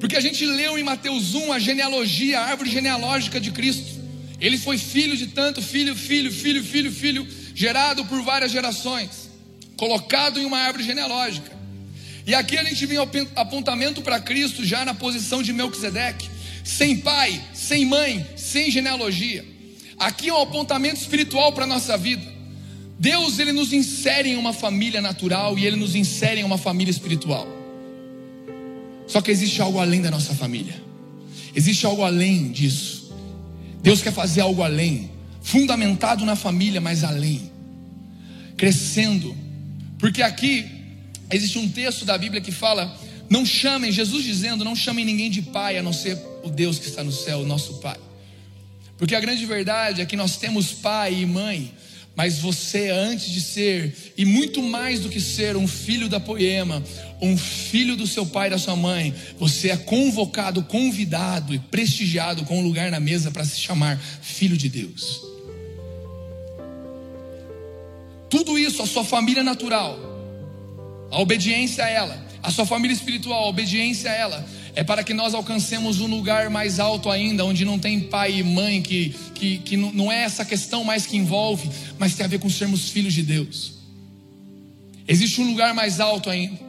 Porque a gente leu em Mateus 1 a genealogia, a árvore genealógica de Cristo. Ele foi filho de tanto, filho, filho, filho, filho, filho, gerado por várias gerações, colocado em uma árvore genealógica. E aqui a gente vem apontamento para Cristo já na posição de Melquisedeque, sem pai, sem mãe, sem genealogia. Aqui é um apontamento espiritual para a nossa vida. Deus ele nos insere em uma família natural e ele nos insere em uma família espiritual. Só que existe algo além da nossa família. Existe algo além disso. Deus quer fazer algo além, fundamentado na família, mas além. Crescendo. Porque aqui existe um texto da Bíblia que fala: não chamem, Jesus dizendo, não chamem ninguém de pai, a não ser o Deus que está no céu, o nosso Pai. Porque a grande verdade é que nós temos pai e mãe, mas você, antes de ser, e muito mais do que ser um filho da poema, um filho do seu pai e da sua mãe, você é convocado, convidado e prestigiado com um lugar na mesa para se chamar filho de Deus. Tudo isso, a sua família natural, a obediência a ela, a sua família espiritual, a obediência a ela, é para que nós alcancemos um lugar mais alto ainda, onde não tem pai e mãe, que, que, que não é essa questão mais que envolve, mas tem a ver com sermos filhos de Deus. Existe um lugar mais alto ainda.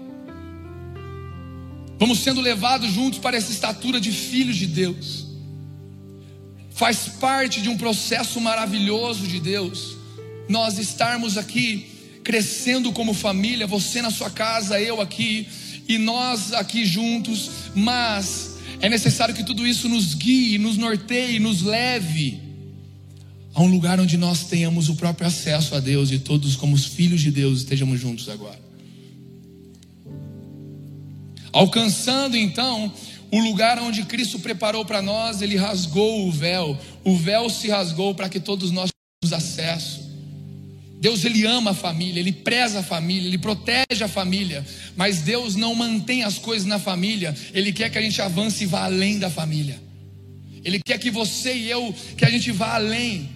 Vamos sendo levados juntos para essa estatura de filhos de Deus. Faz parte de um processo maravilhoso de Deus. Nós estarmos aqui crescendo como família, você na sua casa, eu aqui, e nós aqui juntos, mas é necessário que tudo isso nos guie, nos norteie, nos leve a um lugar onde nós tenhamos o próprio acesso a Deus e todos, como os filhos de Deus, estejamos juntos agora. Alcançando então o lugar onde Cristo preparou para nós, ele rasgou o véu, o véu se rasgou para que todos nós tenhamos acesso. Deus ele ama a família, ele preza a família, ele protege a família, mas Deus não mantém as coisas na família, ele quer que a gente avance e vá além da família. Ele quer que você e eu, que a gente vá além,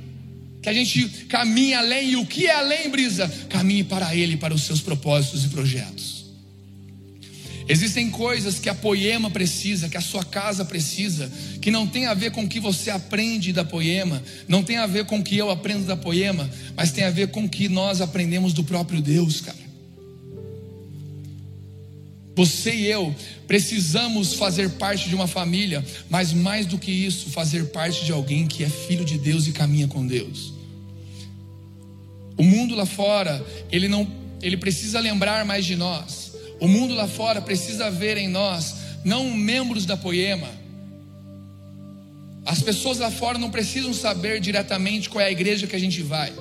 que a gente caminhe além, e o que é além, brisa? Caminhe para Ele, para os seus propósitos e projetos. Existem coisas que a poema precisa, que a sua casa precisa, que não tem a ver com o que você aprende da poema, não tem a ver com o que eu aprendo da poema, mas tem a ver com o que nós aprendemos do próprio Deus, cara. Você e eu precisamos fazer parte de uma família, mas mais do que isso, fazer parte de alguém que é filho de Deus e caminha com Deus. O mundo lá fora, ele não, ele precisa lembrar mais de nós. O mundo lá fora precisa ver em nós não membros da poema. As pessoas lá fora não precisam saber diretamente qual é a igreja que a gente vai.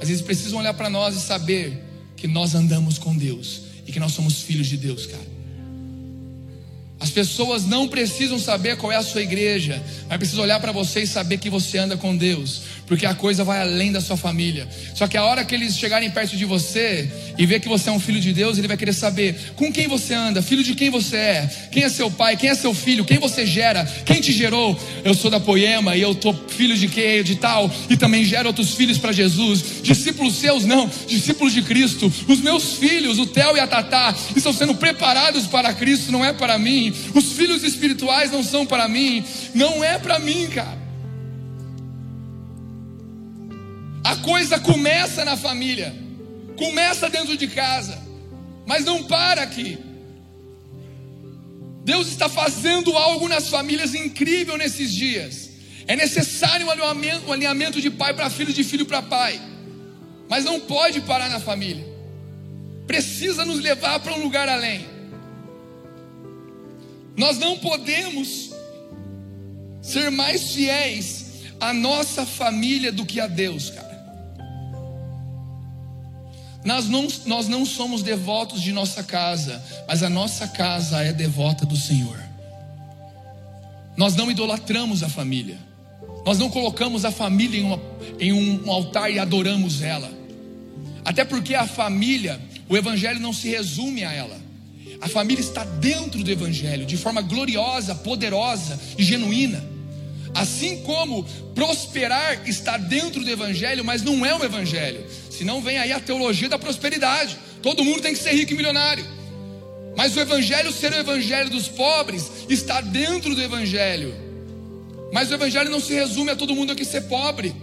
Às vezes precisam olhar para nós e saber que nós andamos com Deus e que nós somos filhos de Deus, cara. As pessoas não precisam saber qual é a sua igreja, mas precisam olhar para você e saber que você anda com Deus, porque a coisa vai além da sua família. Só que a hora que eles chegarem perto de você e ver que você é um filho de Deus, ele vai querer saber com quem você anda, filho de quem você é, quem é seu pai, quem é seu filho, quem você gera, quem te gerou. Eu sou da Poema e eu tô filho de quem, de tal, e também gero outros filhos para Jesus. Discípulos seus não, discípulos de Cristo. Os meus filhos, o Theo e a Tatá, estão sendo preparados para Cristo, não é para mim. Os filhos espirituais não são para mim, não é para mim, cara. A coisa começa na família, começa dentro de casa, mas não para aqui. Deus está fazendo algo nas famílias incrível nesses dias. É necessário um alinhamento, um alinhamento de pai para filho, de filho para pai, mas não pode parar na família. Precisa nos levar para um lugar além. Nós não podemos ser mais fiéis à nossa família do que a Deus, cara. Nós não, nós não somos devotos de nossa casa, mas a nossa casa é devota do Senhor. Nós não idolatramos a família, nós não colocamos a família em, uma, em um altar e adoramos ela, até porque a família, o Evangelho não se resume a ela. A família está dentro do Evangelho, de forma gloriosa, poderosa e genuína. Assim como prosperar está dentro do Evangelho, mas não é o Evangelho. Senão vem aí a teologia da prosperidade. Todo mundo tem que ser rico e milionário. Mas o Evangelho ser o Evangelho dos pobres está dentro do Evangelho. Mas o Evangelho não se resume a todo mundo aqui ser pobre.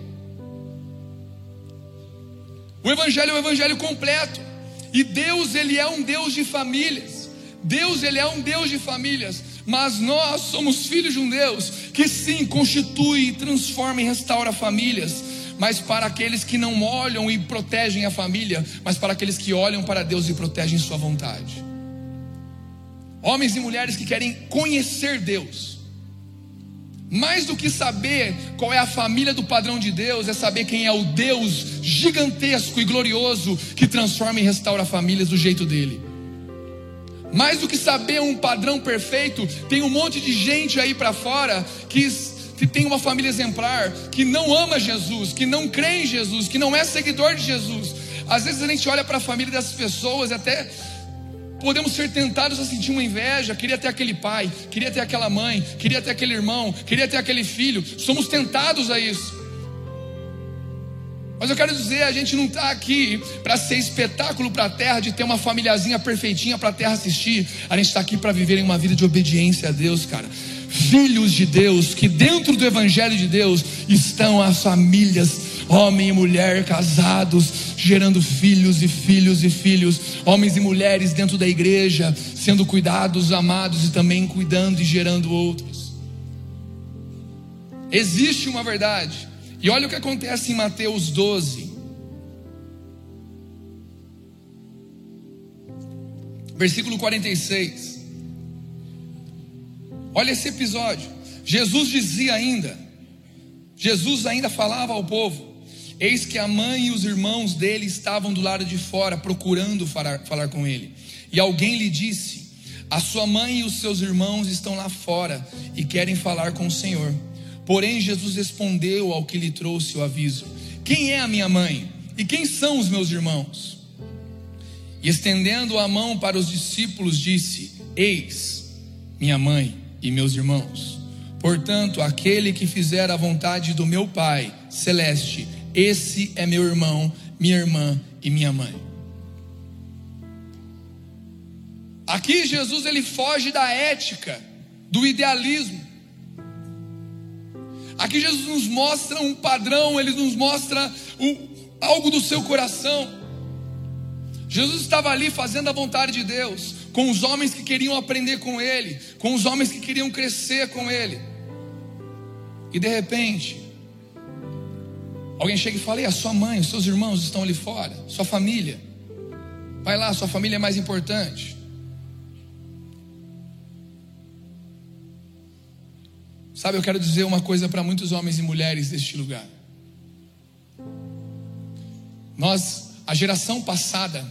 O Evangelho é o Evangelho completo. E Deus, Ele é um Deus de famílias. Deus, ele é um Deus de famílias, mas nós somos filhos de um Deus que sim constitui, transforma e restaura famílias, mas para aqueles que não olham e protegem a família, mas para aqueles que olham para Deus e protegem sua vontade. Homens e mulheres que querem conhecer Deus. Mais do que saber qual é a família do padrão de Deus, é saber quem é o Deus gigantesco e glorioso que transforma e restaura famílias do jeito dele. Mais do que saber um padrão perfeito, tem um monte de gente aí para fora que, que tem uma família exemplar, que não ama Jesus, que não crê em Jesus, que não é seguidor de Jesus. Às vezes a gente olha para a família dessas pessoas e até podemos ser tentados a sentir uma inveja. Queria ter aquele pai, queria ter aquela mãe, queria ter aquele irmão, queria ter aquele filho. Somos tentados a isso. Mas eu quero dizer, a gente não está aqui para ser espetáculo para a terra, de ter uma famíliazinha perfeitinha para a terra assistir. A gente está aqui para viver uma vida de obediência a Deus, cara. Filhos de Deus, que dentro do Evangelho de Deus estão as famílias, homem e mulher casados, gerando filhos e filhos e filhos, homens e mulheres dentro da igreja, sendo cuidados, amados e também cuidando e gerando outros. Existe uma verdade e olha o que acontece em Mateus 12. Versículo 46. Olha esse episódio. Jesus dizia ainda: Jesus ainda falava ao povo. Eis que a mãe e os irmãos dele estavam do lado de fora, procurando falar, falar com ele. E alguém lhe disse: A sua mãe e os seus irmãos estão lá fora e querem falar com o Senhor. Porém, Jesus respondeu ao que lhe trouxe o aviso: Quem é a minha mãe? E quem são os meus irmãos? E estendendo a mão para os discípulos, disse: Eis minha mãe e meus irmãos. Portanto, aquele que fizer a vontade do meu Pai celeste, esse é meu irmão, minha irmã e minha mãe. Aqui Jesus ele foge da ética, do idealismo. Aqui Jesus nos mostra um padrão, ele nos mostra algo do seu coração. Jesus estava ali fazendo a vontade de Deus, com os homens que queriam aprender com ele, com os homens que queriam crescer com ele. E de repente, Alguém chega e fala: e a sua mãe, os seus irmãos estão ali fora, sua família. Vai lá, sua família é mais importante. Sabe, eu quero dizer uma coisa para muitos homens e mulheres deste lugar. Nós, a geração passada,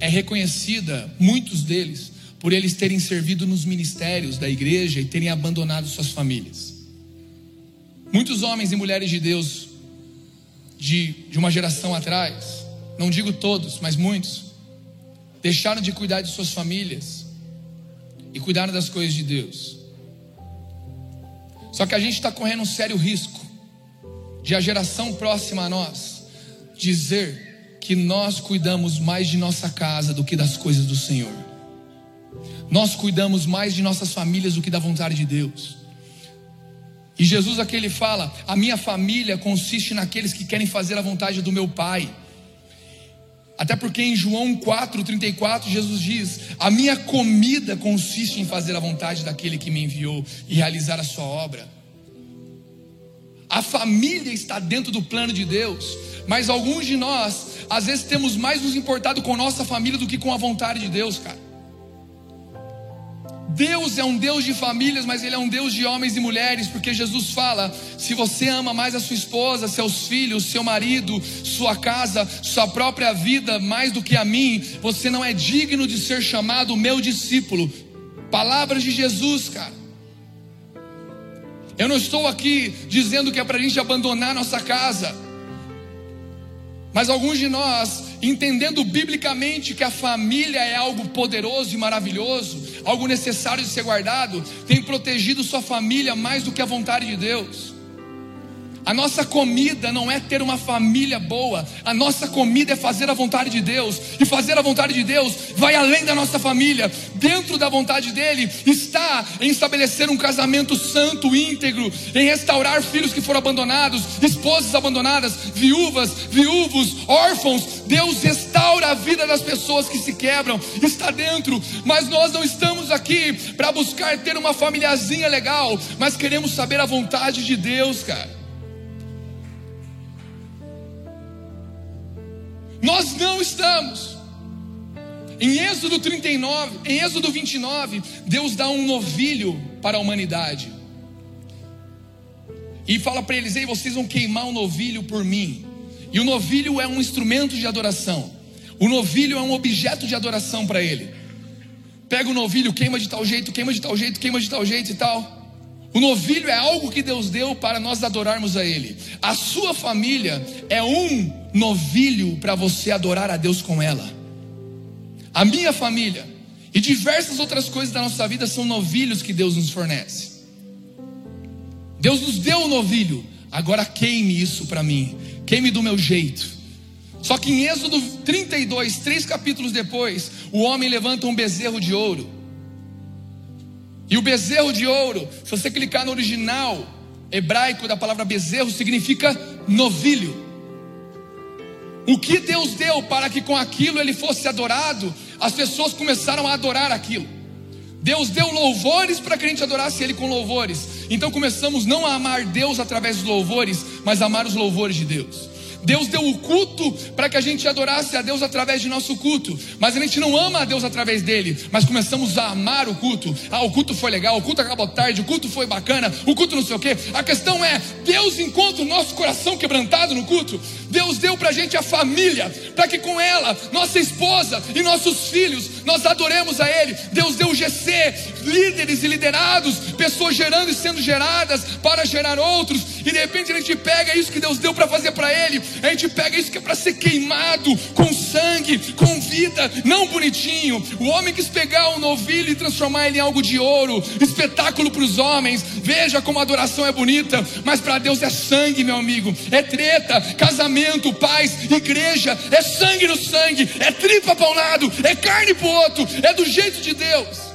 é reconhecida, muitos deles, por eles terem servido nos ministérios da igreja e terem abandonado suas famílias. Muitos homens e mulheres de Deus de, de uma geração atrás, não digo todos, mas muitos, deixaram de cuidar de suas famílias e cuidaram das coisas de Deus. Só que a gente está correndo um sério risco de a geração próxima a nós dizer que nós cuidamos mais de nossa casa do que das coisas do Senhor. Nós cuidamos mais de nossas famílias do que da vontade de Deus. E Jesus aqui ele fala: a minha família consiste naqueles que querem fazer a vontade do meu Pai. Até porque em João 4,34 Jesus diz: A minha comida consiste em fazer a vontade daquele que me enviou e realizar a sua obra. A família está dentro do plano de Deus, mas alguns de nós, às vezes, temos mais nos importado com nossa família do que com a vontade de Deus, cara. Deus é um Deus de famílias, mas Ele é um Deus de homens e mulheres, porque Jesus fala: se você ama mais a sua esposa, seus filhos, seu marido, sua casa, sua própria vida mais do que a mim, você não é digno de ser chamado meu discípulo. Palavras de Jesus, cara. Eu não estou aqui dizendo que é para a gente abandonar nossa casa. Mas alguns de nós, entendendo biblicamente que a família é algo poderoso e maravilhoso, algo necessário de ser guardado, tem protegido sua família mais do que a vontade de Deus. A nossa comida não é ter uma família boa, a nossa comida é fazer a vontade de Deus, e fazer a vontade de Deus vai além da nossa família, dentro da vontade dele está em estabelecer um casamento santo, íntegro, em restaurar filhos que foram abandonados, esposas abandonadas, viúvas, viúvos, órfãos. Deus restaura a vida das pessoas que se quebram, está dentro, mas nós não estamos aqui para buscar ter uma famíliazinha legal, mas queremos saber a vontade de Deus, cara. Nós não estamos. Em Êxodo 39, em Êxodo 29, Deus dá um novilho para a humanidade. E fala para eles: Ei, vocês vão queimar um novilho por mim. E o novilho é um instrumento de adoração. O novilho é um objeto de adoração para ele. Pega o novilho, queima de tal jeito, queima de tal jeito, queima de tal jeito e tal. O novilho é algo que Deus deu para nós adorarmos a Ele. A sua família é um novilho para você adorar a Deus com ela. A minha família e diversas outras coisas da nossa vida são novilhos que Deus nos fornece. Deus nos deu o novilho, agora queime isso para mim, queime do meu jeito. Só que em Êxodo 32, três capítulos depois, o homem levanta um bezerro de ouro e o bezerro de ouro, se você clicar no original hebraico da palavra bezerro, significa novilho. O que Deus deu para que com aquilo ele fosse adorado, as pessoas começaram a adorar aquilo. Deus deu louvores para que a gente adorasse Ele com louvores. Então começamos não a amar Deus através dos louvores, mas a amar os louvores de Deus. Deus deu o culto para que a gente adorasse a Deus através de nosso culto, mas a gente não ama a Deus através dele, mas começamos a amar o culto. Ah, o culto foi legal, o culto acabou tarde, o culto foi bacana, o culto não sei o que. A questão é: Deus encontra o nosso coração quebrantado no culto. Deus deu para a gente a família, para que com ela, nossa esposa e nossos filhos, nós adoremos a Ele. Deus deu o GC, líderes e liderados, pessoas gerando e sendo geradas para gerar outros, e de repente a gente pega isso que Deus deu para fazer para Ele, a gente pega isso que é para ser queimado com sangue, com vida, não bonitinho. O homem quis pegar um novilho e transformar ele em algo de ouro, espetáculo para os homens. Veja como a adoração é bonita, mas para Deus é sangue, meu amigo, é treta, casamento, paz, igreja, é sangue no sangue, é tripa para um lado, é carne para o outro, é do jeito de Deus.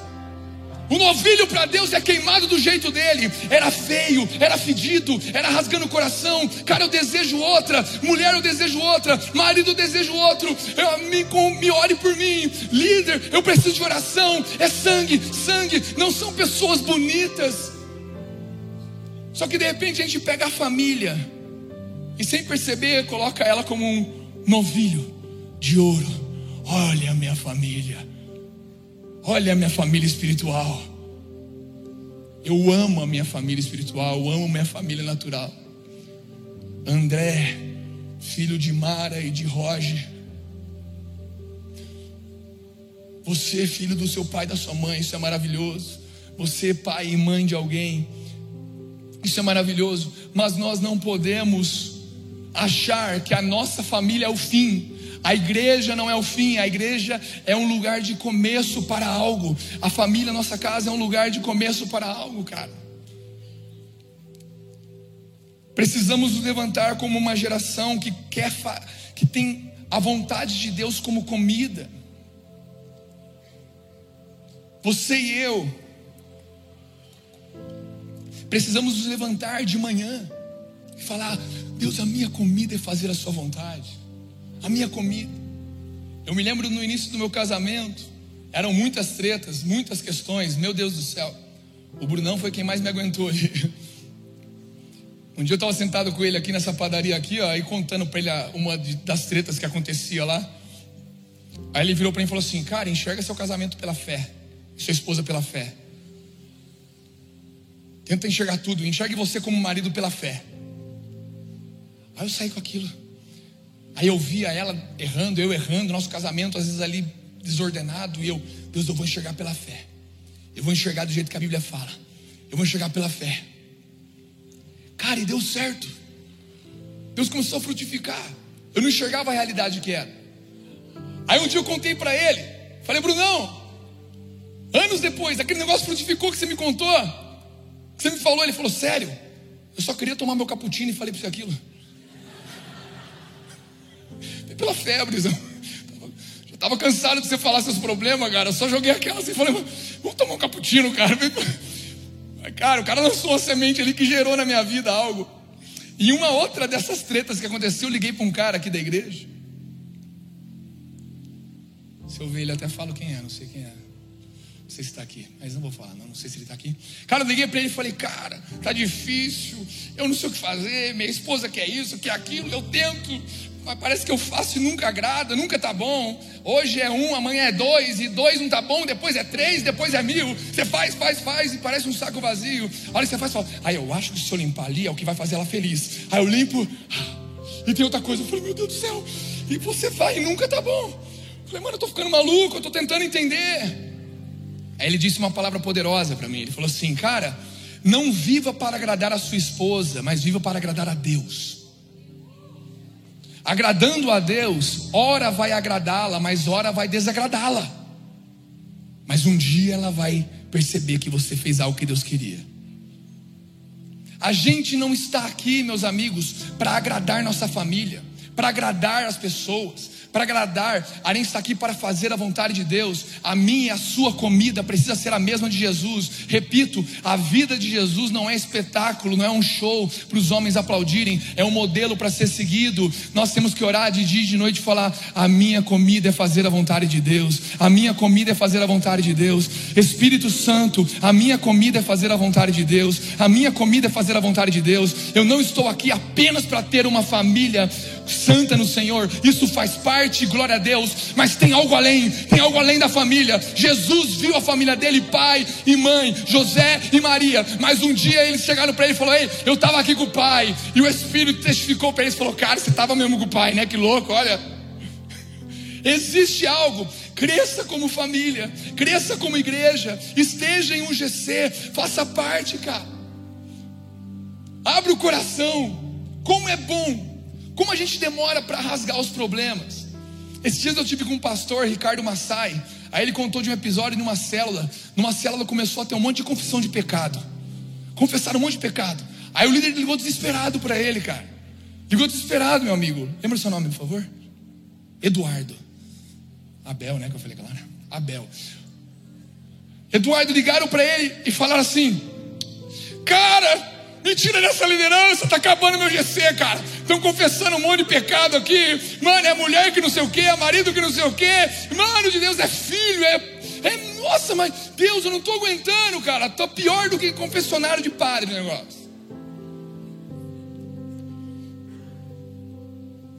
O novilho para Deus é queimado do jeito dele. Era feio, era fedido, era rasgando o coração. Cara, eu desejo outra. Mulher, eu desejo outra. Marido, eu desejo outro. Eu, me, me ore por mim. Líder, eu preciso de oração. É sangue, sangue. Não são pessoas bonitas. Só que de repente a gente pega a família e sem perceber coloca ela como um novilho de ouro. Olha a minha família. Olha a minha família espiritual. Eu amo a minha família espiritual, eu amo a minha família natural. André, filho de Mara e de Roger. Você, filho do seu pai e da sua mãe, isso é maravilhoso. Você, pai e mãe de alguém, isso é maravilhoso. Mas nós não podemos achar que a nossa família é o fim. A igreja não é o fim, a igreja é um lugar de começo para algo. A família, nossa casa, é um lugar de começo para algo, cara. Precisamos nos levantar como uma geração que quer, que tem a vontade de Deus como comida. Você e eu precisamos nos levantar de manhã e falar: Deus, a minha comida é fazer a Sua vontade a minha comida. Eu me lembro no início do meu casamento, eram muitas tretas, muitas questões, meu Deus do céu. O Brunão foi quem mais me aguentou ali. Um dia eu estava sentado com ele aqui nessa padaria aqui, ó, e contando para ele uma das tretas que acontecia lá. Aí ele virou para mim e falou assim: "Cara, enxerga seu casamento pela fé, sua esposa pela fé. Tenta enxergar tudo, enxergue você como marido pela fé." Aí eu saí com aquilo. Aí eu via ela errando, eu errando, nosso casamento às vezes ali desordenado, e eu, Deus, eu vou enxergar pela fé. Eu vou enxergar do jeito que a Bíblia fala. Eu vou enxergar pela fé. Cara, e deu certo. Deus começou a frutificar. Eu não enxergava a realidade que era. Aí um dia eu contei para ele. Falei, Brunão, anos depois, aquele negócio frutificou que você me contou. Que você me falou, ele falou, sério. Eu só queria tomar meu cappuccino e falei para você aquilo pela febre. Já estava cansado de você falar seus problemas, cara. Eu só joguei aquela assim e falei, vamos tomar um cappuccino, cara. Cara, o cara lançou uma semente ali que gerou na minha vida algo. E uma outra dessas tretas que aconteceu, eu liguei para um cara aqui da igreja. Se eu ver ele, até falo quem é, não sei quem é. Não sei se está aqui, mas não vou falar, não, não sei se ele está aqui. Cara, eu liguei para ele e falei, cara, tá difícil, eu não sei o que fazer, minha esposa quer isso, quer aquilo, eu tento, parece que eu faço e nunca agrada, nunca tá bom. Hoje é um, amanhã é dois, e dois não tá bom, depois é três, depois é mil. Você faz, faz, faz, e parece um saco vazio. Olha, você faz e fala, aí eu acho que se eu limpar ali é o que vai fazer ela feliz. Aí eu limpo, e tem outra coisa. Eu falei, meu Deus do céu, e você vai e nunca tá bom. Eu falei, mano, eu tô ficando maluco, eu tô tentando entender. Aí ele disse uma palavra poderosa para mim. Ele falou assim, cara, não viva para agradar a sua esposa, mas viva para agradar a Deus. Agradando a Deus, ora vai agradá-la, mas ora vai desagradá-la. Mas um dia ela vai perceber que você fez algo que Deus queria. A gente não está aqui, meus amigos, para agradar nossa família, para agradar as pessoas para agradar, a gente está aqui para fazer a vontade de Deus. A minha e a sua comida precisa ser a mesma de Jesus. Repito, a vida de Jesus não é espetáculo, não é um show para os homens aplaudirem, é um modelo para ser seguido. Nós temos que orar de dia e de noite e falar: a minha comida é fazer a vontade de Deus, a minha comida é fazer a vontade de Deus. Espírito Santo, a minha comida é fazer a vontade de Deus, a minha comida é fazer a vontade de Deus. Eu não estou aqui apenas para ter uma família santa no Senhor, isso faz parte, glória a Deus, mas tem algo além, tem algo além da família. Jesus viu a família dele, pai e mãe, José e Maria, mas um dia eles chegaram para ele e falou: Ei, eu estava aqui com o pai, e o Espírito testificou para eles: falou, Cara, você estava mesmo com o pai, né? Que louco, olha. Existe algo, cresça como família, cresça como igreja, esteja em um GC, faça parte, cara. Abre o coração. Como é bom, como a gente demora para rasgar os problemas. Esses dias eu tive com um pastor, Ricardo Massai. Aí ele contou de um episódio numa célula. Numa célula começou a ter um monte de confissão de pecado. Confessaram um monte de pecado. Aí o líder ligou desesperado para ele, cara. Ligou desesperado, meu amigo. Lembra seu nome, por favor? Eduardo. Abel, né? Que eu falei, claro. Abel. Eduardo ligaram para ele e falaram assim: Cara, me tira dessa liderança, tá acabando meu GC, cara. Estão confessando um monte de pecado aqui. Mano, é mulher que não sei o que, é marido que não sei o que. Mano de Deus, é filho, é, é. Nossa, mas Deus, eu não tô aguentando, cara. Tô pior do que confessionário de padre negócio.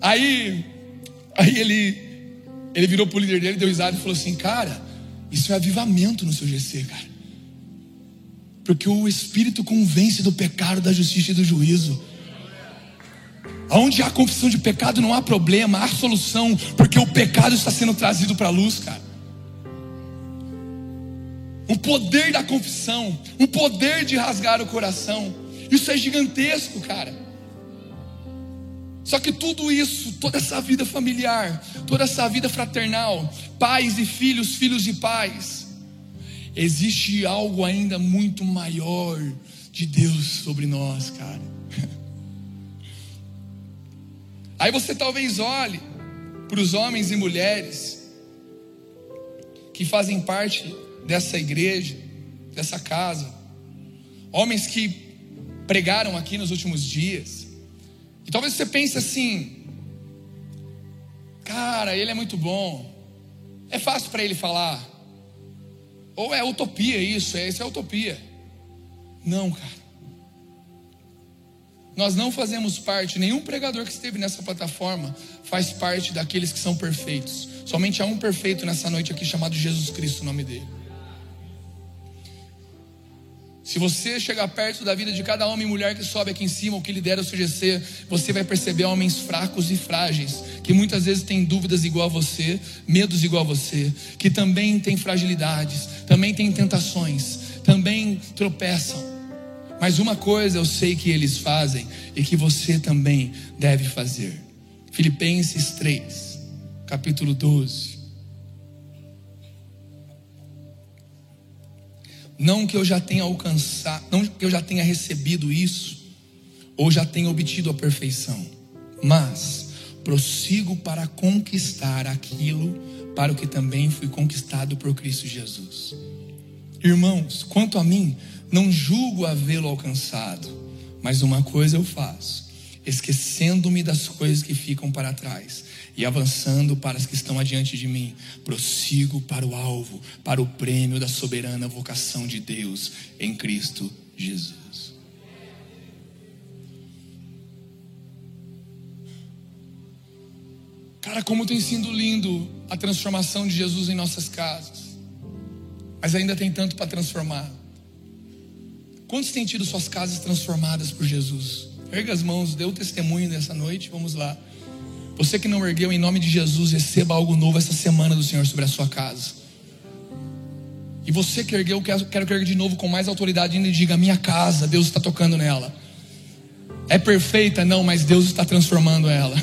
Aí, aí ele, ele virou pro líder dele, deu risada e falou assim: Cara, isso é avivamento no seu GC, cara. Porque o Espírito convence do pecado, da justiça e do juízo. Onde há confissão de pecado não há problema, há solução, porque o pecado está sendo trazido para a luz, cara. O poder da confissão, o poder de rasgar o coração, isso é gigantesco, cara. Só que tudo isso, toda essa vida familiar, toda essa vida fraternal, pais e filhos, filhos de pais, existe algo ainda muito maior de Deus sobre nós, cara. Aí você talvez olhe para os homens e mulheres que fazem parte dessa igreja, dessa casa, homens que pregaram aqui nos últimos dias, e talvez você pense assim: cara, ele é muito bom, é fácil para ele falar, ou é utopia isso, é, isso é utopia. Não, cara. Nós não fazemos parte, nenhum pregador que esteve nessa plataforma faz parte daqueles que são perfeitos. Somente há um perfeito nessa noite aqui chamado Jesus Cristo, o nome dele. Se você chegar perto da vida de cada homem e mulher que sobe aqui em cima, ou que lidera o CGC, você vai perceber homens fracos e frágeis, que muitas vezes têm dúvidas igual a você, medos igual a você, que também têm fragilidades, também têm tentações, também tropeçam. Mas uma coisa eu sei que eles fazem e que você também deve fazer. Filipenses 3, capítulo 12. Não que eu já tenha alcançado, não que eu já tenha recebido isso, ou já tenha obtido a perfeição, mas prossigo para conquistar aquilo para o que também fui conquistado por Cristo Jesus. Irmãos, quanto a mim, não julgo havê-lo alcançado, mas uma coisa eu faço, esquecendo-me das coisas que ficam para trás e avançando para as que estão adiante de mim, prossigo para o alvo, para o prêmio da soberana vocação de Deus em Cristo Jesus. Cara, como tem sido lindo a transformação de Jesus em nossas casas, mas ainda tem tanto para transformar. Quantos têm tido suas casas transformadas por Jesus? Erga as mãos, dê o testemunho nessa noite, vamos lá. Você que não ergueu, em nome de Jesus, receba algo novo essa semana do Senhor sobre a sua casa. E você que ergueu, quero, quero que ergue de novo com mais autoridade ainda e diga: Minha casa, Deus está tocando nela. É perfeita? Não, mas Deus está transformando ela.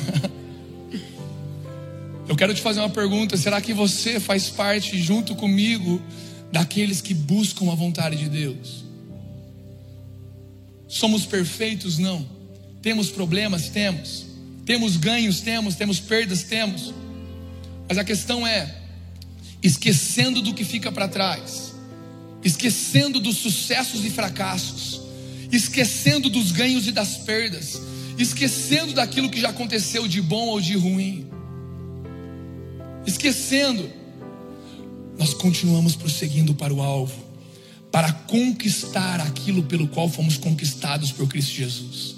Eu quero te fazer uma pergunta: será que você faz parte, junto comigo, daqueles que buscam a vontade de Deus? Somos perfeitos? Não. Temos problemas? Temos. Temos ganhos, temos, temos perdas, temos. Mas a questão é, esquecendo do que fica para trás, esquecendo dos sucessos e fracassos, esquecendo dos ganhos e das perdas, esquecendo daquilo que já aconteceu de bom ou de ruim, esquecendo, nós continuamos prosseguindo para o alvo, para conquistar aquilo pelo qual fomos conquistados por Cristo Jesus.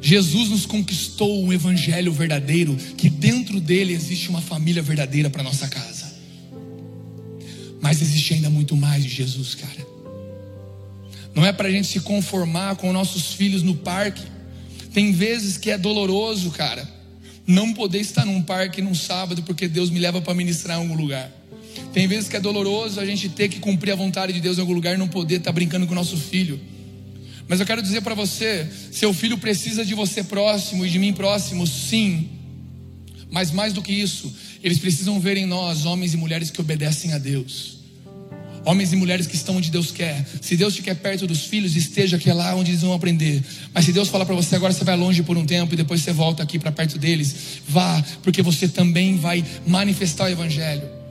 Jesus nos conquistou um evangelho verdadeiro, que dentro dele existe uma família verdadeira para nossa casa. Mas existe ainda muito mais de Jesus, cara. Não é para a gente se conformar com nossos filhos no parque. Tem vezes que é doloroso, cara, não poder estar num parque num sábado porque Deus me leva para ministrar em algum lugar. Tem vezes que é doloroso a gente ter que cumprir a vontade de Deus em algum lugar e não poder estar brincando com o nosso filho. Mas eu quero dizer para você: seu filho precisa de você próximo e de mim próximo, sim. Mas mais do que isso, eles precisam ver em nós homens e mulheres que obedecem a Deus. Homens e mulheres que estão onde Deus quer. Se Deus te quer perto dos filhos, esteja aqui lá onde eles vão aprender. Mas se Deus falar para você agora você vai longe por um tempo e depois você volta aqui para perto deles, vá, porque você também vai manifestar o evangelho.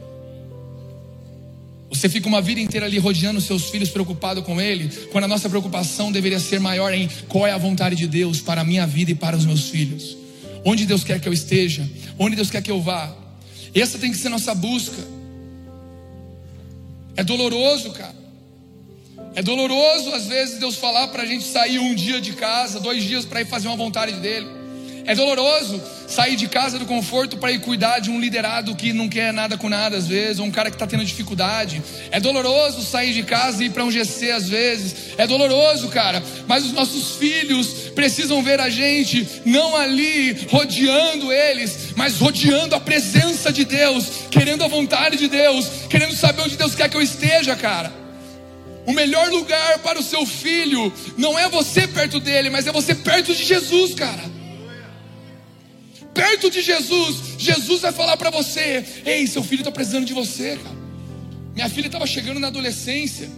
Você fica uma vida inteira ali rodeando seus filhos, preocupado com ele, quando a nossa preocupação deveria ser maior em qual é a vontade de Deus para a minha vida e para os meus filhos. Onde Deus quer que eu esteja, onde Deus quer que eu vá. Essa tem que ser nossa busca. É doloroso, cara. É doloroso às vezes Deus falar para a gente sair um dia de casa, dois dias para ir fazer uma vontade dele. É doloroso sair de casa do conforto para ir cuidar de um liderado que não quer nada com nada às vezes, ou um cara que está tendo dificuldade. É doloroso sair de casa e ir para um GC às vezes. É doloroso, cara. Mas os nossos filhos precisam ver a gente não ali rodeando eles, mas rodeando a presença de Deus, querendo a vontade de Deus, querendo saber onde Deus quer que eu esteja, cara. O melhor lugar para o seu filho não é você perto dele, mas é você perto de Jesus, cara perto de Jesus, Jesus vai falar para você: Ei, seu filho está precisando de você, cara. Minha filha estava chegando na adolescência.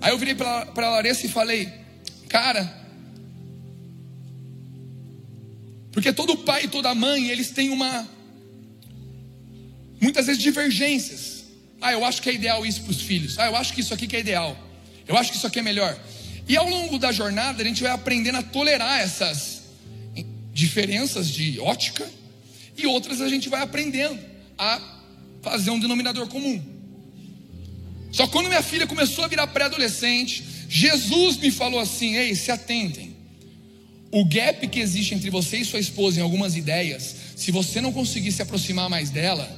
Aí eu virei para a Larissa e falei: Cara, porque todo pai e toda mãe, eles têm uma. Muitas vezes divergências. Ah, eu acho que é ideal isso para os filhos. Ah, eu acho que isso aqui que é ideal. Eu acho que isso aqui é melhor. E ao longo da jornada, a gente vai aprendendo a tolerar essas diferenças de ótica e outras a gente vai aprendendo a fazer um denominador comum. Só quando minha filha começou a virar pré-adolescente, Jesus me falou assim: ei, se atentem. O gap que existe entre você e sua esposa em algumas ideias, se você não conseguir se aproximar mais dela,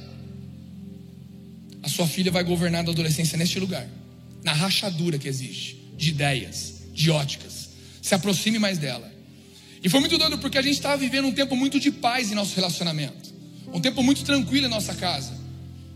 a sua filha vai governar a adolescência neste lugar, na rachadura que existe de ideias, de óticas. Se aproxime mais dela. E foi muito doido porque a gente estava vivendo um tempo muito de paz em nosso relacionamento. Um tempo muito tranquilo em nossa casa.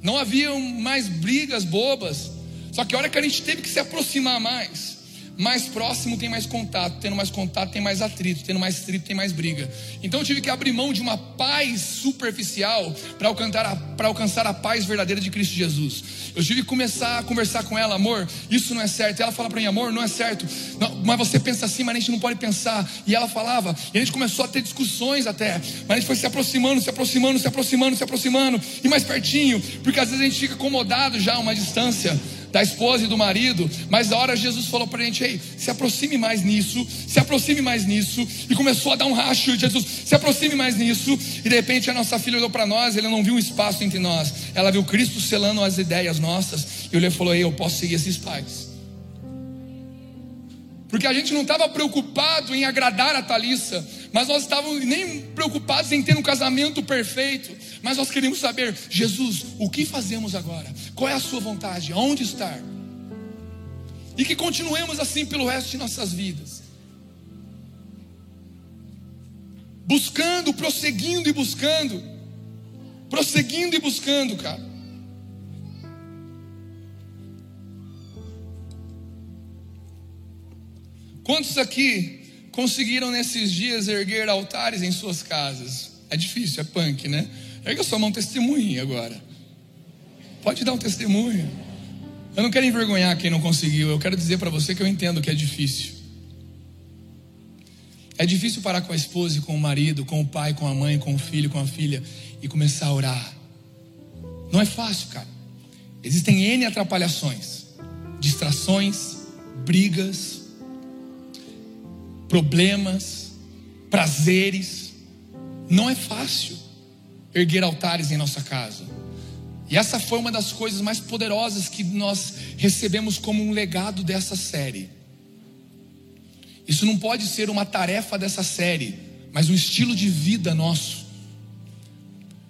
Não havia mais brigas bobas. Só que a hora que a gente teve que se aproximar mais, mais próximo tem mais contato, tendo mais contato tem mais atrito, tendo mais atrito tem mais briga. Então eu tive que abrir mão de uma paz superficial para alcançar, a, alcançar a paz verdadeira de Cristo Jesus. Eu tive que começar a conversar com ela, amor, isso não é certo. Ela fala para mim, amor, não é certo. Não, mas você pensa assim, mas a gente não pode pensar. E ela falava, e a gente começou a ter discussões até. Mas a gente foi se aproximando, se aproximando, se aproximando, se aproximando, e mais pertinho, porque às vezes a gente fica acomodado já a uma distância da esposa e do marido, mas a hora Jesus falou para a gente: ei, se aproxime mais nisso, se aproxime mais nisso, e começou a dar um racho. Jesus, se aproxime mais nisso, e de repente a nossa filha olhou para nós, ele não viu um espaço entre nós, ela viu Cristo selando as ideias nossas, e ele falou: ei, eu posso seguir esses pais. Porque a gente não estava preocupado em agradar a Thalissa, mas nós estávamos nem preocupados em ter um casamento perfeito, mas nós queríamos saber, Jesus, o que fazemos agora? Qual é a sua vontade? Onde estar? E que continuemos assim pelo resto de nossas vidas. Buscando, prosseguindo e buscando. Prosseguindo e buscando, cara. Quantos aqui conseguiram nesses dias erguer altares em suas casas? É difícil, é punk, né? Erga sua mão testemunha agora. Pode dar um testemunho. Eu não quero envergonhar quem não conseguiu, eu quero dizer para você que eu entendo que é difícil. É difícil parar com a esposa com o marido, com o pai, com a mãe, com o filho, com a filha e começar a orar. Não é fácil, cara. Existem N atrapalhações, distrações, brigas, problemas, prazeres. Não é fácil erguer altares em nossa casa. E essa foi uma das coisas mais poderosas que nós recebemos como um legado dessa série. Isso não pode ser uma tarefa dessa série, mas um estilo de vida nosso.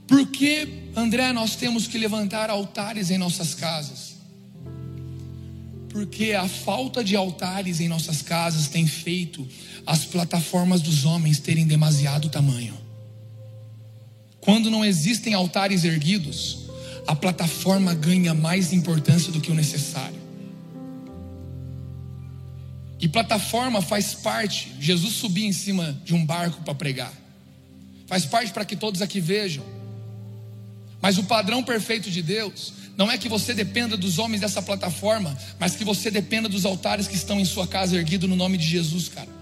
Por que, André, nós temos que levantar altares em nossas casas? Porque a falta de altares em nossas casas tem feito as plataformas dos homens terem demasiado tamanho. Quando não existem altares erguidos, a plataforma ganha mais importância do que o necessário. E plataforma faz parte, Jesus subir em cima de um barco para pregar. Faz parte para que todos aqui vejam. Mas o padrão perfeito de Deus não é que você dependa dos homens dessa plataforma, mas que você dependa dos altares que estão em sua casa erguido no nome de Jesus, cara.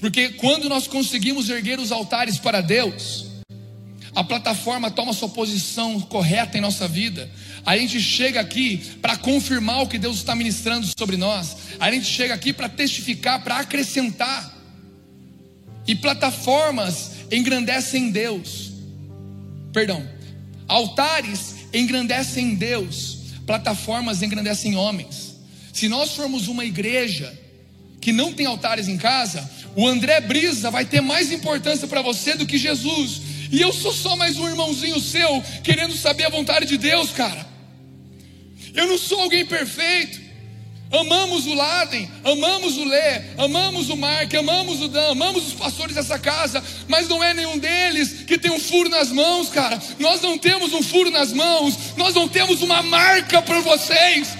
Porque quando nós conseguimos erguer os altares para Deus, a plataforma toma sua posição correta em nossa vida. A gente chega aqui para confirmar o que Deus está ministrando sobre nós. A gente chega aqui para testificar, para acrescentar. E plataformas engrandecem Deus. Perdão. Altares engrandecem Deus. Plataformas engrandecem homens. Se nós formos uma igreja que não tem altares em casa, o André Brisa vai ter mais importância para você do que Jesus. E eu sou só mais um irmãozinho seu, querendo saber a vontade de Deus, cara. Eu não sou alguém perfeito. Amamos o Laden, amamos o Lê, amamos o Mark, amamos o Dan, amamos os pastores dessa casa, mas não é nenhum deles que tem um furo nas mãos, cara. Nós não temos um furo nas mãos, nós não temos uma marca para vocês.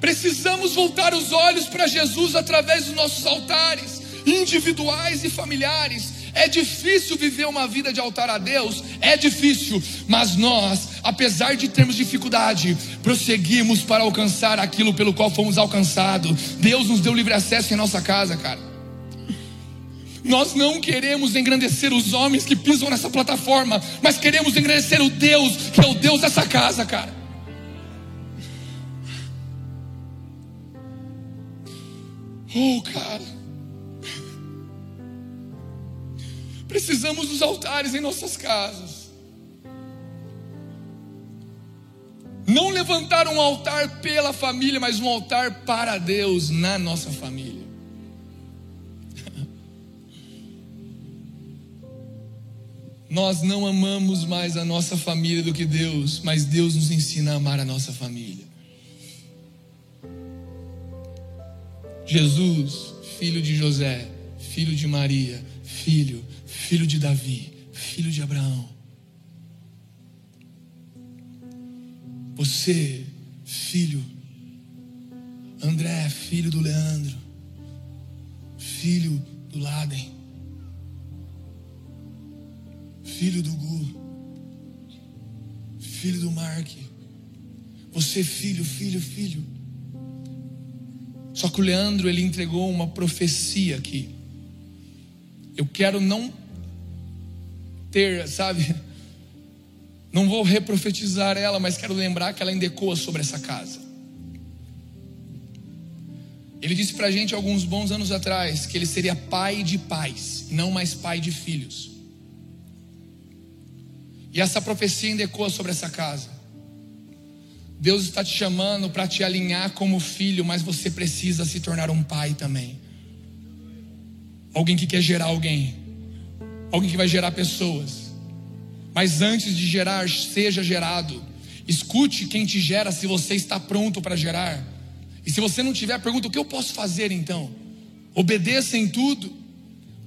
Precisamos voltar os olhos para Jesus através dos nossos altares, individuais e familiares. É difícil viver uma vida de altar a Deus, é difícil, mas nós, apesar de termos dificuldade, prosseguimos para alcançar aquilo pelo qual fomos alcançados. Deus nos deu livre acesso em nossa casa, cara. Nós não queremos engrandecer os homens que pisam nessa plataforma, mas queremos engrandecer o Deus, que é o Deus dessa casa, cara. Oh, cara. Precisamos dos altares em nossas casas. Não levantar um altar pela família, mas um altar para Deus na nossa família. Nós não amamos mais a nossa família do que Deus, mas Deus nos ensina a amar a nossa família. Jesus, filho de José, filho de Maria, filho, filho de Davi, filho de Abraão. Você, filho, André, filho do Leandro, filho do Laden, filho do Gu, filho do Mark. Você, filho, filho, filho só que o Leandro ele entregou uma profecia aqui. Eu quero não ter, sabe? Não vou reprofetizar ela, mas quero lembrar que ela ainda ecoa sobre essa casa. Ele disse para a gente alguns bons anos atrás que ele seria pai de pais, não mais pai de filhos. E essa profecia ainda ecoa sobre essa casa. Deus está te chamando para te alinhar como filho, mas você precisa se tornar um pai também. Alguém que quer gerar alguém. Alguém que vai gerar pessoas. Mas antes de gerar, seja gerado. Escute quem te gera se você está pronto para gerar. E se você não tiver, pergunta: o que eu posso fazer então? Obedeça em tudo.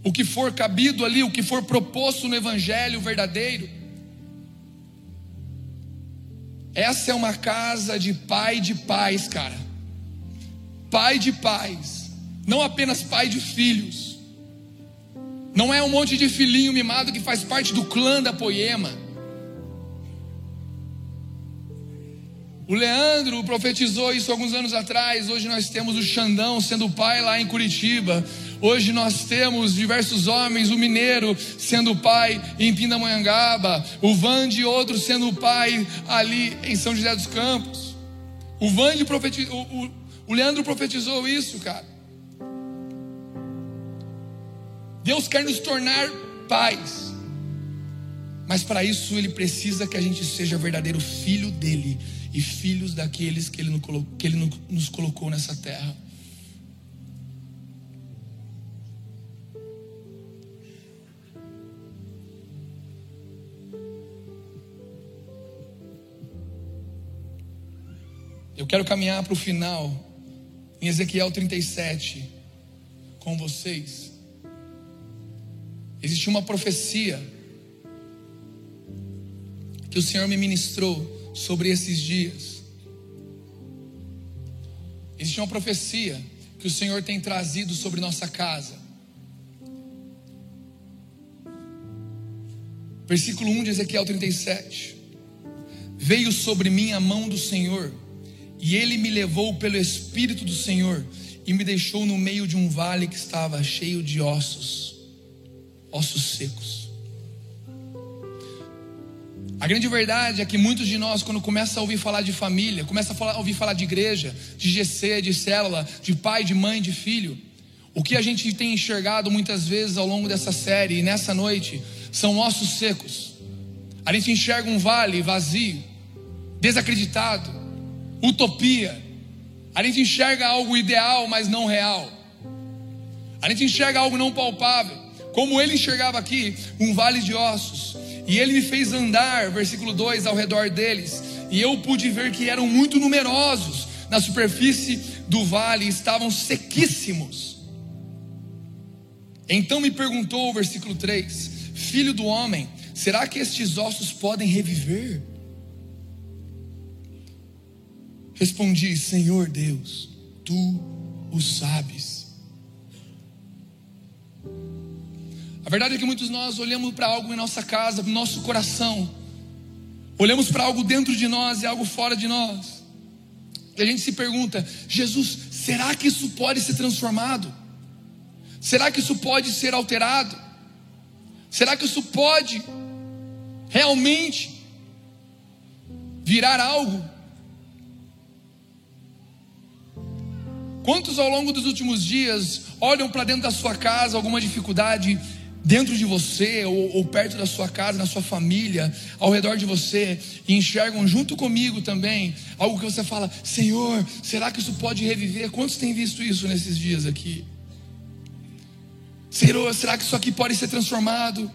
O que for cabido ali, o que for proposto no Evangelho verdadeiro. Essa é uma casa de pai de pais, cara. Pai de pais. Não apenas pai de filhos. Não é um monte de filhinho mimado que faz parte do clã da poema. O Leandro profetizou isso alguns anos atrás. Hoje nós temos o Xandão sendo pai lá em Curitiba. Hoje nós temos diversos homens, o Mineiro sendo pai em Pindamonhangaba, o Vande e outro sendo pai ali em São José dos Campos. O Vande profetizou, o, o Leandro profetizou isso, cara. Deus quer nos tornar pais. Mas para isso ele precisa que a gente seja verdadeiro filho dele e filhos daqueles que ele, que ele nos colocou nessa terra. Eu quero caminhar para o final, em Ezequiel 37, com vocês. Existe uma profecia que o Senhor me ministrou sobre esses dias. Existe uma profecia que o Senhor tem trazido sobre nossa casa. Versículo 1 de Ezequiel 37. Veio sobre mim a mão do Senhor, e ele me levou pelo Espírito do Senhor, e me deixou no meio de um vale que estava cheio de ossos, ossos secos. A grande verdade é que muitos de nós, quando começa a ouvir falar de família, começa a, falar, ouvir falar de igreja, de GC, de célula, de pai, de mãe, de filho, o que a gente tem enxergado muitas vezes ao longo dessa série e nessa noite são ossos secos. A gente enxerga um vale vazio, desacreditado, utopia. A gente enxerga algo ideal, mas não real. A gente enxerga algo não palpável. Como ele enxergava aqui, um vale de ossos. E ele me fez andar, versículo 2, ao redor deles, e eu pude ver que eram muito numerosos na superfície do vale, estavam sequíssimos. Então me perguntou, versículo 3: Filho do homem, será que estes ossos podem reviver? Respondi, Senhor Deus, tu o sabes. A verdade é que muitos de nós olhamos para algo em nossa casa, no nosso coração, olhamos para algo dentro de nós e algo fora de nós, e a gente se pergunta: Jesus, será que isso pode ser transformado? Será que isso pode ser alterado? Será que isso pode realmente virar algo? Quantos ao longo dos últimos dias olham para dentro da sua casa alguma dificuldade dentro de você, ou, ou, perto da sua casa, na sua família, ao redor de você, e enxergam junto comigo também algo que você fala: Senhor, será que isso pode reviver? Quantos têm visto isso nesses dias aqui? Senhor, será que isso aqui pode ser transformado?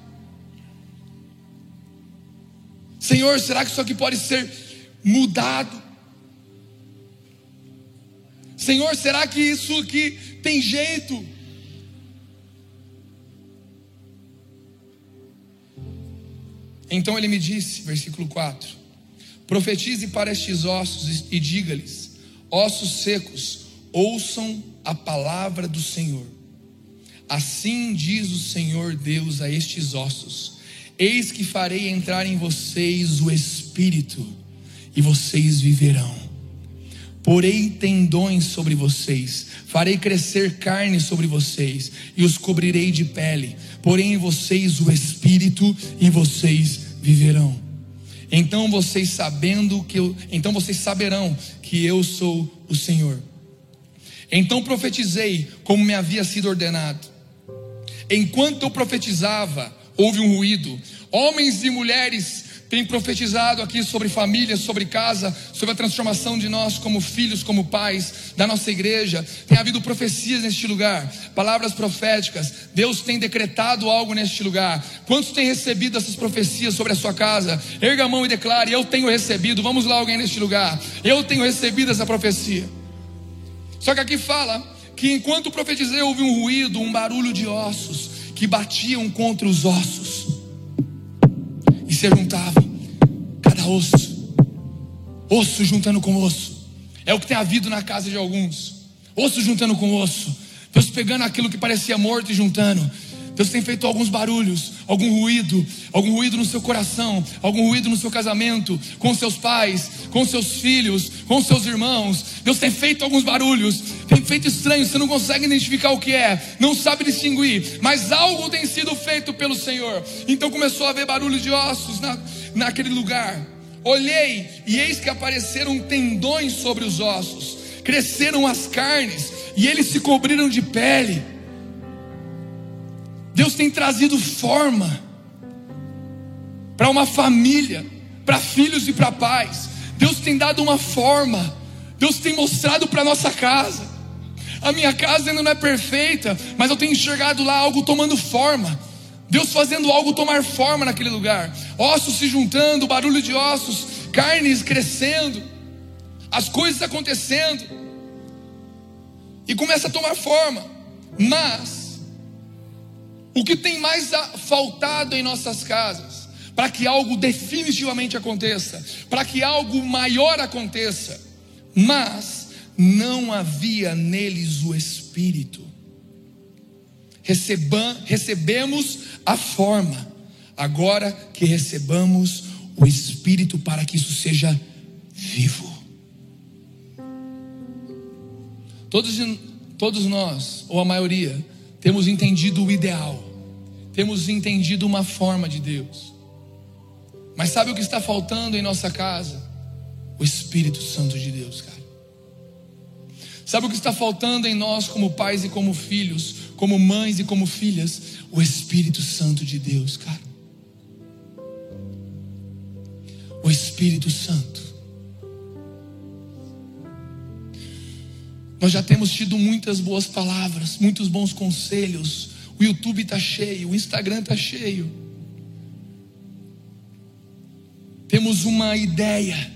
Senhor, será que isso aqui pode ser mudado? Senhor, será que isso aqui tem jeito? Então ele me disse, versículo 4: Profetize para estes ossos e diga-lhes: Ossos secos, ouçam a palavra do Senhor. Assim diz o Senhor Deus a estes ossos: Eis que farei entrar em vocês o espírito, e vocês viverão. Porei tendões sobre vocês, farei crescer carne sobre vocês, e os cobrirei de pele porém em vocês o Espírito e vocês viverão. Então vocês sabendo que eu, então vocês saberão que eu sou o Senhor. Então profetizei como me havia sido ordenado. Enquanto eu profetizava, houve um ruído. Homens e mulheres tem profetizado aqui sobre família, sobre casa, sobre a transformação de nós como filhos, como pais da nossa igreja. Tem havido profecias neste lugar, palavras proféticas. Deus tem decretado algo neste lugar. Quantos têm recebido essas profecias sobre a sua casa? Erga a mão e declare: Eu tenho recebido. Vamos lá, alguém neste lugar. Eu tenho recebido essa profecia. Só que aqui fala que enquanto profetizei, houve um ruído, um barulho de ossos que batiam contra os ossos se juntavam, cada osso, osso juntando com osso. É o que tem havido na casa de alguns, osso juntando com osso. Deus pegando aquilo que parecia morto e juntando. Deus tem feito alguns barulhos, algum ruído, algum ruído no seu coração, algum ruído no seu casamento, com seus pais, com seus filhos, com seus irmãos. Deus tem feito alguns barulhos, tem feito estranhos, você não consegue identificar o que é, não sabe distinguir, mas algo tem sido feito pelo Senhor. Então começou a haver barulho de ossos na, naquele lugar. Olhei e eis que apareceram tendões sobre os ossos, cresceram as carnes e eles se cobriram de pele. Deus tem trazido forma para uma família, para filhos e para pais. Deus tem dado uma forma, Deus tem mostrado para nossa casa. A minha casa ainda não é perfeita, mas eu tenho enxergado lá algo tomando forma. Deus fazendo algo tomar forma naquele lugar. Ossos se juntando, barulho de ossos, carnes crescendo, as coisas acontecendo. E começa a tomar forma. Mas o que tem mais faltado em nossas casas para que algo definitivamente aconteça, para que algo maior aconteça, mas não havia neles o Espírito. Receba, recebemos a forma, agora que recebamos o Espírito para que isso seja vivo. Todos, todos nós, ou a maioria, temos entendido o ideal, temos entendido uma forma de Deus, mas sabe o que está faltando em nossa casa? O Espírito Santo de Deus, cara. Sabe o que está faltando em nós, como pais e como filhos, como mães e como filhas? O Espírito Santo de Deus, cara. O Espírito Santo. Nós já temos tido muitas boas palavras, muitos bons conselhos. O YouTube está cheio, o Instagram está cheio. temos uma ideia.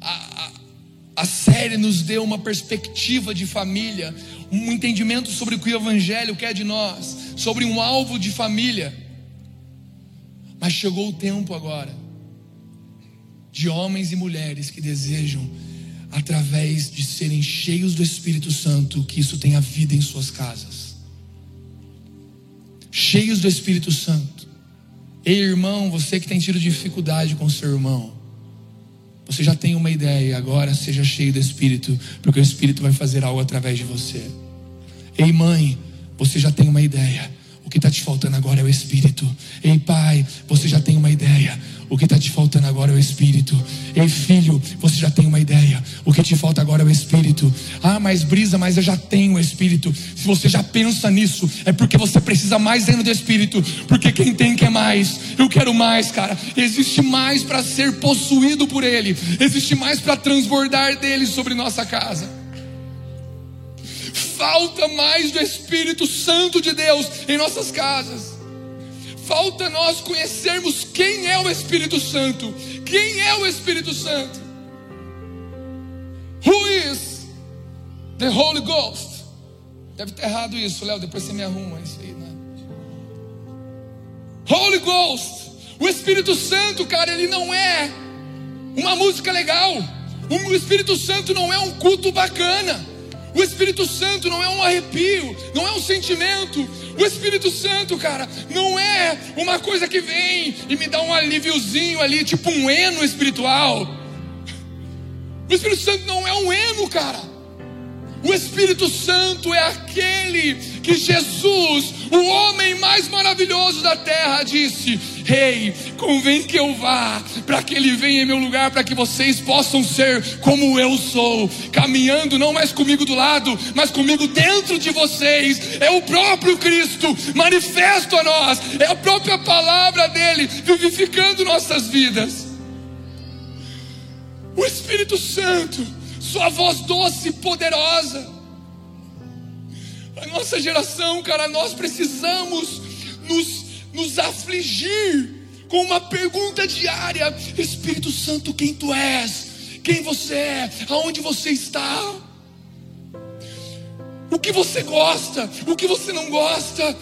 A, a, a, série nos deu uma perspectiva de família, um entendimento sobre o que o Evangelho quer de nós, sobre um alvo de família. Mas chegou o tempo agora de homens e mulheres que desejam, através de serem cheios do Espírito Santo, que isso tenha vida em suas casas. Cheios do Espírito Santo Ei, irmão, você que tem tido dificuldade com seu irmão, você já tem uma ideia, agora seja cheio do Espírito, porque o Espírito vai fazer algo através de você. Ei, mãe, você já tem uma ideia, o que está te faltando agora é o Espírito. Ei, pai, você já tem uma ideia, o que está te faltando agora é o Espírito. Ei, filho, você já tem uma ideia. O que te falta agora é o Espírito. Ah, mas brisa, mas eu já tenho o Espírito. Se você já pensa nisso, é porque você precisa mais ainda do Espírito. Porque quem tem quer mais. Eu quero mais, cara. Existe mais para ser possuído por Ele. Existe mais para transbordar dele sobre nossa casa. Falta mais do Espírito Santo de Deus em nossas casas. Falta nós conhecermos quem é o Espírito Santo. Quem é o Espírito Santo? Who is the Holy Ghost? Deve ter errado isso, Léo. Depois você me arruma isso aí, né? Holy Ghost. O Espírito Santo, cara, ele não é uma música legal. O Espírito Santo não é um culto bacana. O Espírito Santo não é um arrepio, não é um sentimento. O Espírito Santo, cara, não é uma coisa que vem e me dá um alíviozinho ali, tipo um eno espiritual. O Espírito Santo não é um eno, cara. O Espírito Santo é aquele que Jesus, o homem mais maravilhoso da terra, disse: Rei, convém que eu vá, para que ele venha em meu lugar, para que vocês possam ser como eu sou, caminhando não mais comigo do lado, mas comigo dentro de vocês. É o próprio Cristo manifesto a nós, é a própria palavra dele vivificando nossas vidas. O Espírito Santo sua voz doce e poderosa. A nossa geração, cara, nós precisamos nos, nos afligir com uma pergunta diária: Espírito Santo, quem tu és? Quem você é? Aonde você está? O que você gosta? O que você não gosta?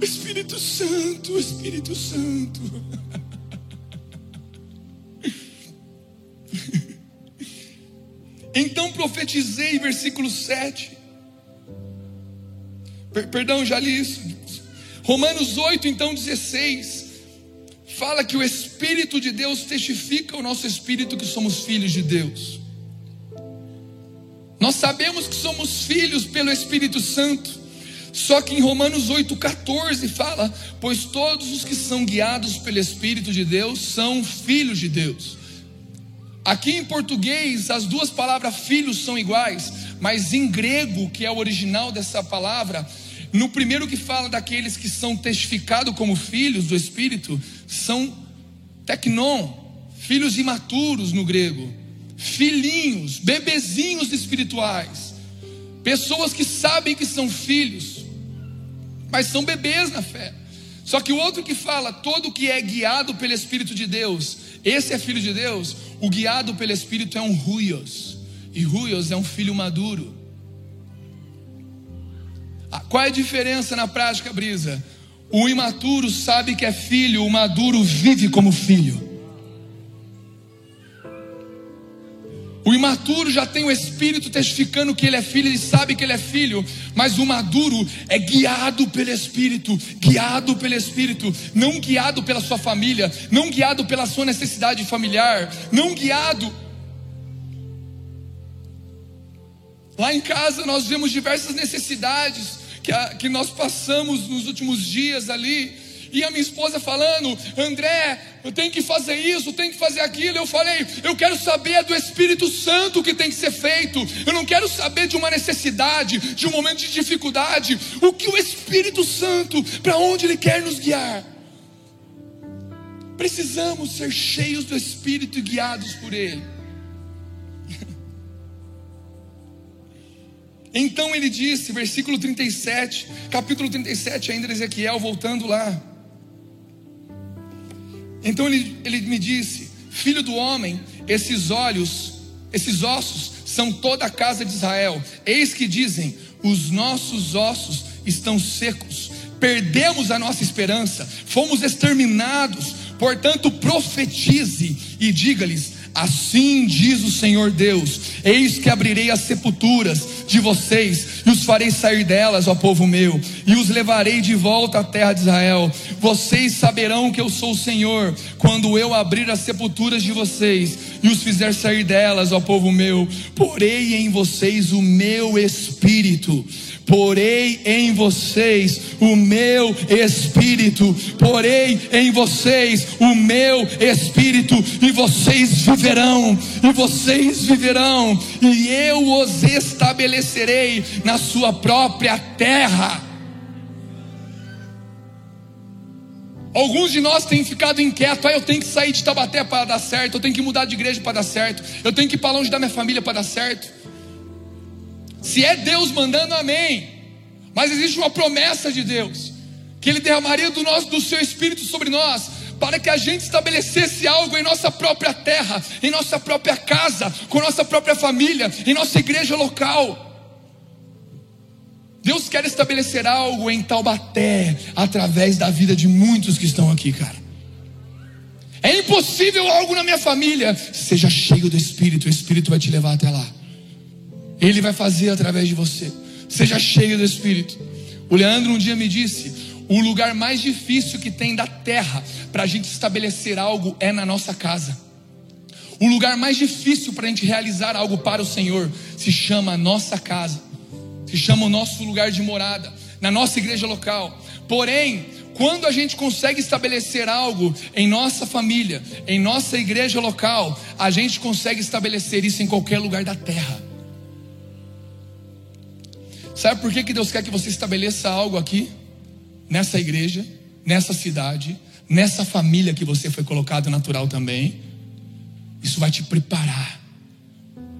Espírito Santo, Espírito Santo. Então profetizei, versículo 7. Per perdão, já li isso. Romanos 8, então 16. Fala que o Espírito de Deus testifica o nosso espírito que somos filhos de Deus. Nós sabemos que somos filhos pelo Espírito Santo. Só que em Romanos 8,14 fala: Pois todos os que são guiados pelo Espírito de Deus são filhos de Deus. Aqui em português, as duas palavras filhos são iguais, mas em grego, que é o original dessa palavra, no primeiro que fala daqueles que são testificados como filhos do Espírito, são tecnon, filhos imaturos no grego, filhinhos, bebezinhos espirituais, pessoas que sabem que são filhos, mas são bebês na fé. Só que o outro que fala, todo que é guiado pelo Espírito de Deus, esse é filho de Deus, o guiado pelo Espírito é um ruios, e ruios é um filho maduro. Ah, qual é a diferença na prática, Brisa? O imaturo sabe que é filho, o maduro vive como filho. O imaturo já tem o Espírito testificando que ele é filho, ele sabe que ele é filho, mas o maduro é guiado pelo Espírito, guiado pelo Espírito, não guiado pela sua família, não guiado pela sua necessidade familiar, não guiado. Lá em casa nós vemos diversas necessidades que, a, que nós passamos nos últimos dias ali, e a minha esposa falando: André, eu tenho que fazer isso, tenho que fazer aquilo. Eu falei: eu quero saber do Espírito Santo que tem que ser feito. Eu não quero saber de uma necessidade, de um momento de dificuldade. O que o Espírito Santo, para onde Ele quer nos guiar. Precisamos ser cheios do Espírito e guiados por Ele. Então ele disse, versículo 37, capítulo 37, ainda de Ezequiel, voltando lá. Então ele, ele me disse: Filho do homem, esses olhos, esses ossos são toda a casa de Israel. Eis que dizem: Os nossos ossos estão secos, perdemos a nossa esperança, fomos exterminados. Portanto, profetize e diga-lhes: Assim diz o Senhor Deus: Eis que abrirei as sepulturas de vocês e os farei sair delas, ó povo meu, e os levarei de volta à terra de Israel. Vocês saberão que eu sou o Senhor quando eu abrir as sepulturas de vocês e os fizer sair delas, ó povo meu. Porei em vocês o meu espírito porei em vocês o meu espírito, porei em vocês o meu espírito, e vocês viverão, e vocês viverão, e eu os estabelecerei na sua própria terra. Alguns de nós têm ficado inquietos, ah, eu tenho que sair de Tabaté para dar certo, eu tenho que mudar de igreja para dar certo, eu tenho que ir para longe da minha família para dar certo. Se é Deus mandando, amém. Mas existe uma promessa de Deus, que Ele derramaria do, nosso, do seu Espírito sobre nós, para que a gente estabelecesse algo em nossa própria terra, em nossa própria casa, com nossa própria família, em nossa igreja local. Deus quer estabelecer algo em Taubaté, através da vida de muitos que estão aqui, cara. É impossível algo na minha família. Seja cheio do Espírito, o Espírito vai te levar até lá. Ele vai fazer através de você. Seja cheio do Espírito. O Leandro um dia me disse: o lugar mais difícil que tem da terra para a gente estabelecer algo é na nossa casa. O lugar mais difícil para a gente realizar algo para o Senhor se chama nossa casa, se chama o nosso lugar de morada, na nossa igreja local. Porém, quando a gente consegue estabelecer algo em nossa família, em nossa igreja local, a gente consegue estabelecer isso em qualquer lugar da terra. Sabe por que, que Deus quer que você estabeleça algo aqui, nessa igreja, nessa cidade, nessa família que você foi colocado natural também? Isso vai te preparar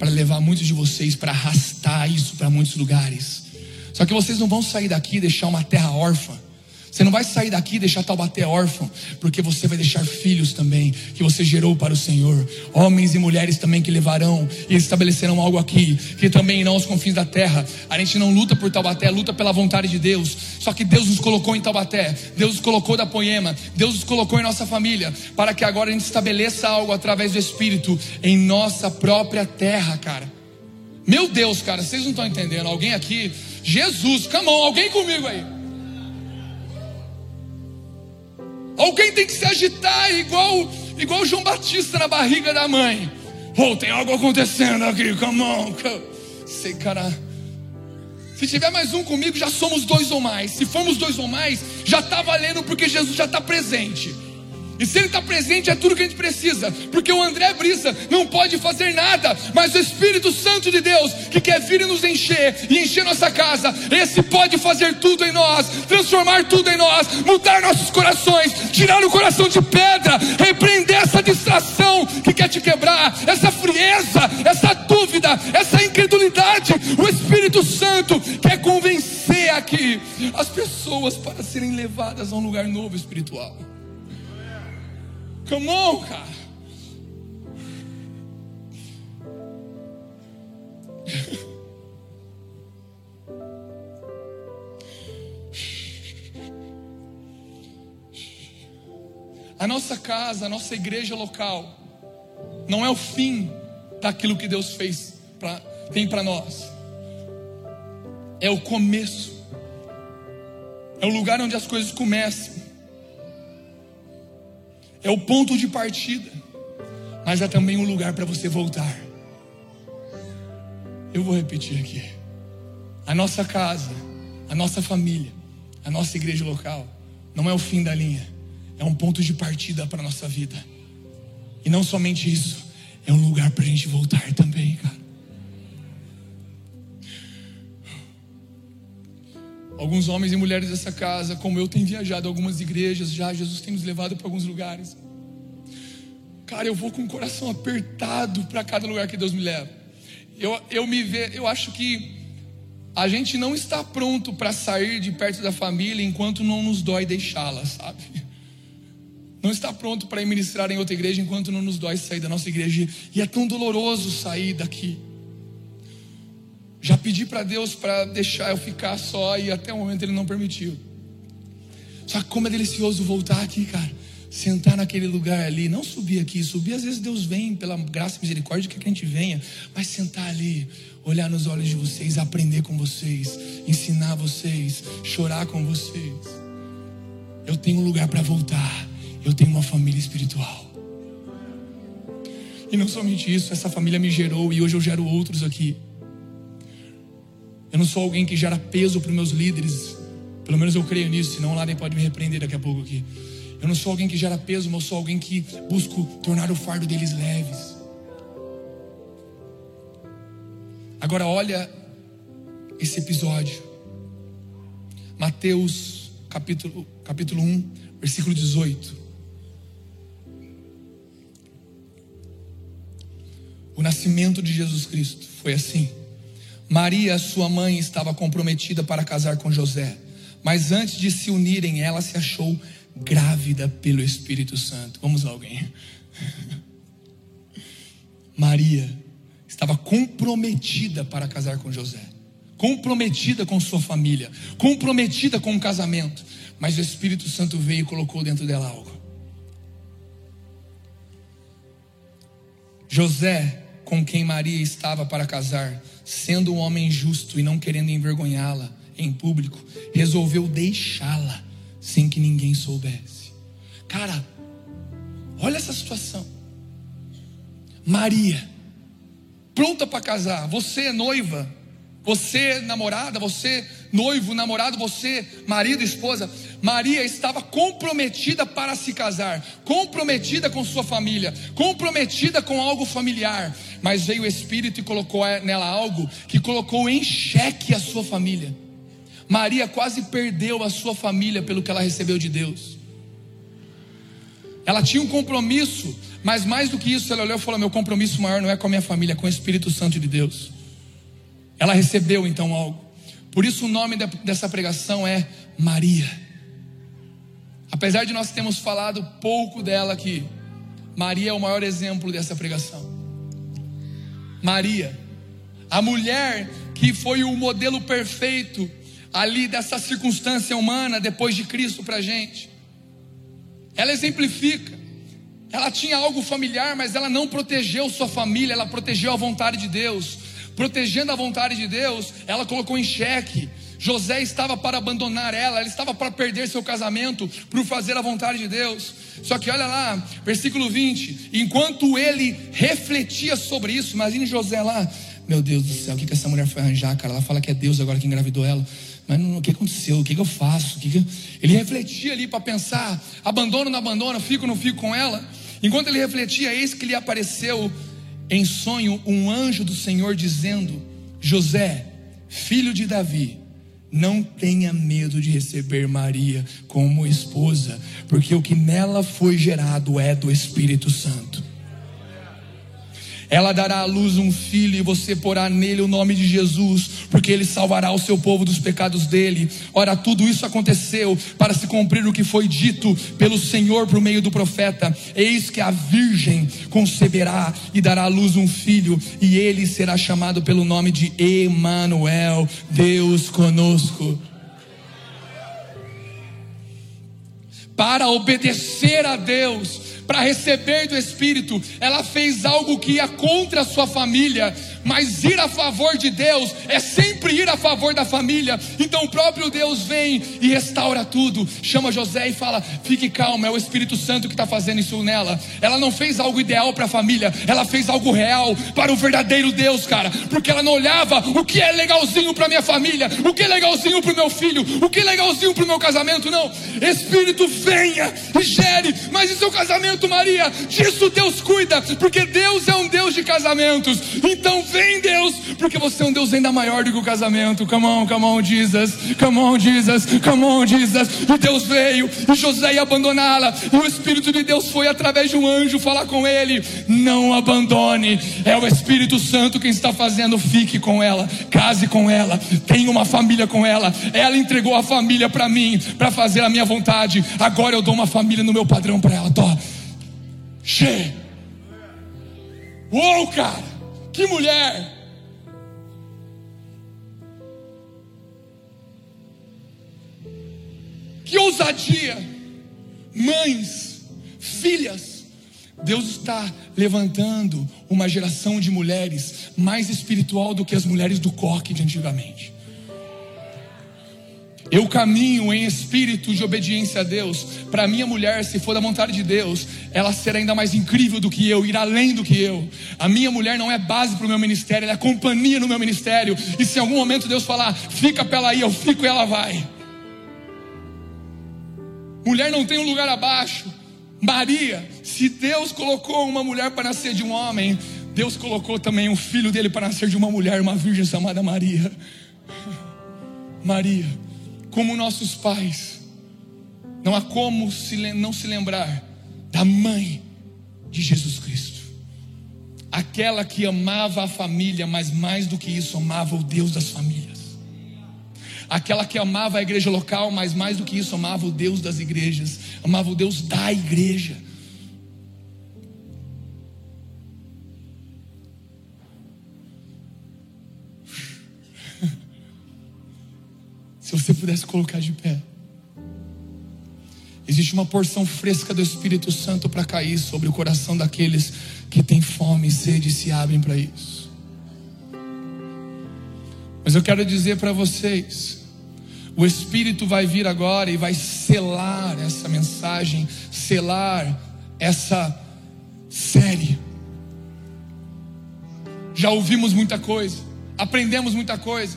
para levar muitos de vocês para arrastar isso para muitos lugares. Só que vocês não vão sair daqui e deixar uma terra órfã. Você não vai sair daqui e deixar Taubaté órfão, porque você vai deixar filhos também, que você gerou para o Senhor. Homens e mulheres também que levarão e estabelecerão algo aqui, que também irão aos confins da terra. A gente não luta por Taubaté, luta pela vontade de Deus. Só que Deus nos colocou em Taubaté, Deus nos colocou da Poema, Deus nos colocou em nossa família, para que agora a gente estabeleça algo através do Espírito em nossa própria terra, cara. Meu Deus, cara, vocês não estão entendendo. Alguém aqui, Jesus, come on, alguém comigo aí. Alguém tem que se agitar igual, igual João Batista na barriga da mãe. Oh, tem algo acontecendo aqui, come on. Sei, cara. Se tiver mais um comigo, já somos dois ou mais. Se formos dois ou mais, já está valendo porque Jesus já está presente. E se Ele está presente, é tudo que a gente precisa. Porque o André Brisa não pode fazer nada, mas o Espírito Santo de Deus, que quer vir e nos encher e encher nossa casa, esse pode fazer tudo em nós, transformar tudo em nós, mudar nossos corações, tirar o coração de pedra, repreender essa distração que quer te quebrar, essa frieza, essa dúvida, essa incredulidade. O Espírito Santo quer convencer aqui as pessoas para serem levadas a um lugar novo espiritual. Come on, cara. A nossa casa, a nossa igreja local, não é o fim daquilo que Deus fez, pra, tem para nós, é o começo, é o lugar onde as coisas começam é o ponto de partida, mas é também um lugar para você voltar. Eu vou repetir aqui. A nossa casa, a nossa família, a nossa igreja local, não é o fim da linha, é um ponto de partida para a nossa vida. E não somente isso, é um lugar para a gente voltar também, cara. Alguns homens e mulheres dessa casa, como eu, têm viajado a algumas igrejas já. Jesus tem nos levado para alguns lugares. Cara, eu vou com o coração apertado para cada lugar que Deus me leva. Eu, eu me ve, eu acho que a gente não está pronto para sair de perto da família enquanto não nos dói deixá-la, sabe? Não está pronto para ministrar em outra igreja enquanto não nos dói sair da nossa igreja. E é tão doloroso sair daqui. Já pedi para Deus para deixar eu ficar só e até o momento Ele não permitiu. Só que como é delicioso voltar aqui, cara. Sentar naquele lugar ali, não subir aqui, subir às vezes Deus vem pela graça e misericórdia que a gente venha, mas sentar ali, olhar nos olhos de vocês, aprender com vocês, ensinar vocês, chorar com vocês. Eu tenho um lugar para voltar, eu tenho uma família espiritual. E não somente isso, essa família me gerou e hoje eu gero outros aqui. Eu não sou alguém que gera peso para os meus líderes. Pelo menos eu creio nisso, senão lá nem pode me repreender daqui a pouco aqui. Eu não sou alguém que gera peso, mas eu sou alguém que busco tornar o fardo deles leves. Agora olha esse episódio. Mateus capítulo, capítulo 1, versículo 18. O nascimento de Jesus Cristo foi assim. Maria, sua mãe, estava comprometida para casar com José, mas antes de se unirem, ela se achou grávida pelo Espírito Santo. Vamos lá, alguém. Maria estava comprometida para casar com José, comprometida com sua família, comprometida com o casamento, mas o Espírito Santo veio e colocou dentro dela algo. José, com quem Maria estava para casar, sendo um homem justo e não querendo envergonhá-la em público, resolveu deixá-la sem que ninguém soubesse. Cara, olha essa situação. Maria, pronta para casar, você noiva, você namorada, você noivo, namorado, você marido, esposa. Maria estava comprometida para se casar, comprometida com sua família, comprometida com algo familiar. Mas veio o Espírito e colocou nela algo que colocou em xeque a sua família. Maria quase perdeu a sua família pelo que ela recebeu de Deus. Ela tinha um compromisso, mas mais do que isso, ela olhou e falou: Meu compromisso maior não é com a minha família, é com o Espírito Santo de Deus. Ela recebeu então algo. Por isso o nome dessa pregação é Maria. Apesar de nós termos falado pouco dela aqui, Maria é o maior exemplo dessa pregação. Maria, a mulher que foi o modelo perfeito ali dessa circunstância humana depois de Cristo para a gente. Ela exemplifica. Ela tinha algo familiar, mas ela não protegeu sua família, ela protegeu a vontade de Deus protegendo a vontade de Deus, ela colocou em xeque. José estava para abandonar ela, ela estava para perder seu casamento, para fazer a vontade de Deus. Só que olha lá, versículo 20: enquanto ele refletia sobre isso, imagine José lá, Meu Deus do céu, o que, que essa mulher foi arranjar, cara? Ela fala que é Deus agora que engravidou ela. Mas o que aconteceu? O que, eu faço? Que que... Ele refletia ali para pensar: abandono ou não abandono, fico ou não fico com ela. Enquanto ele refletia, eis que lhe apareceu em sonho um anjo do Senhor dizendo: José, filho de Davi, não tenha medo de receber Maria como esposa, porque o que nela foi gerado é do Espírito Santo. Ela dará à luz um filho e você porá nele o nome de Jesus, porque ele salvará o seu povo dos pecados dele. Ora, tudo isso aconteceu para se cumprir o que foi dito pelo Senhor por meio do profeta: Eis que a virgem conceberá e dará à luz um filho, e ele será chamado pelo nome de Emanuel, Deus conosco. Para obedecer a Deus, para receber do Espírito, ela fez algo que ia contra a sua família, mas ir a favor de Deus é sempre ir a favor da família. Então o próprio Deus vem e restaura tudo. Chama José e fala: fique calmo, é o Espírito Santo que está fazendo isso nela. Ela não fez algo ideal para a família, ela fez algo real para o verdadeiro Deus, cara, porque ela não olhava o que é legalzinho para minha família, o que é legalzinho para o meu filho, o que é legalzinho para o meu casamento. Não, Espírito venha e gere, mas e seu casamento? Maria, disso Deus cuida, porque Deus é um Deus de casamentos. Então vem Deus, porque você é um Deus ainda maior do que o casamento. Come on, come on, Jesus, come on, Jesus, come on, Jesus. E Deus veio, e José ia abandoná-la, e o Espírito de Deus foi através de um anjo falar com ele: Não abandone, é o Espírito Santo quem está fazendo. Fique com ela, case com ela, tenha uma família com ela. Ela entregou a família para mim, para fazer a minha vontade. Agora eu dou uma família no meu padrão para ela. Tó. Che. Uou, cara! Que mulher! Que ousadia! Mães, filhas, Deus está levantando uma geração de mulheres mais espiritual do que as mulheres do coque de antigamente. Eu caminho em espírito de obediência a Deus. Para minha mulher, se for da vontade de Deus, ela será ainda mais incrível do que eu, ir além do que eu. A minha mulher não é base para o meu ministério, ela é companhia no meu ministério. E se em algum momento Deus falar, fica para ela aí, eu fico e ela vai. Mulher não tem um lugar abaixo. Maria, se Deus colocou uma mulher para nascer de um homem, Deus colocou também um filho dele para nascer de uma mulher, uma virgem chamada Maria. Maria como nossos pais. Não há como se, não se lembrar da mãe de Jesus Cristo. Aquela que amava a família, mas mais do que isso, amava o Deus das famílias. Aquela que amava a igreja local, mas mais do que isso, amava o Deus das igrejas, amava o Deus da igreja. Se você pudesse colocar de pé. Existe uma porção fresca do Espírito Santo para cair sobre o coração daqueles que têm fome e sede e se abrem para isso. Mas eu quero dizer para vocês: o Espírito vai vir agora e vai selar essa mensagem, selar essa série. Já ouvimos muita coisa, aprendemos muita coisa,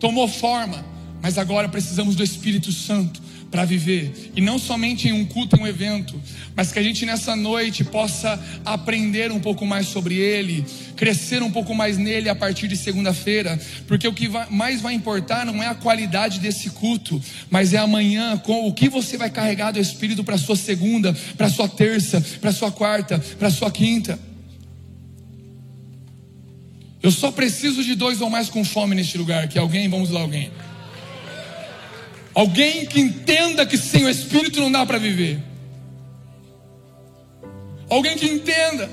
tomou forma mas agora precisamos do Espírito Santo para viver. E não somente em um culto, em um evento, mas que a gente nessa noite possa aprender um pouco mais sobre Ele, crescer um pouco mais nele a partir de segunda-feira, porque o que mais vai importar não é a qualidade desse culto, mas é amanhã com o que você vai carregar do Espírito para sua segunda, para sua terça, para sua quarta, para sua quinta. Eu só preciso de dois ou mais com fome neste lugar. Que alguém, vamos lá, alguém. Alguém que entenda que sem o Espírito não dá para viver. Alguém que entenda.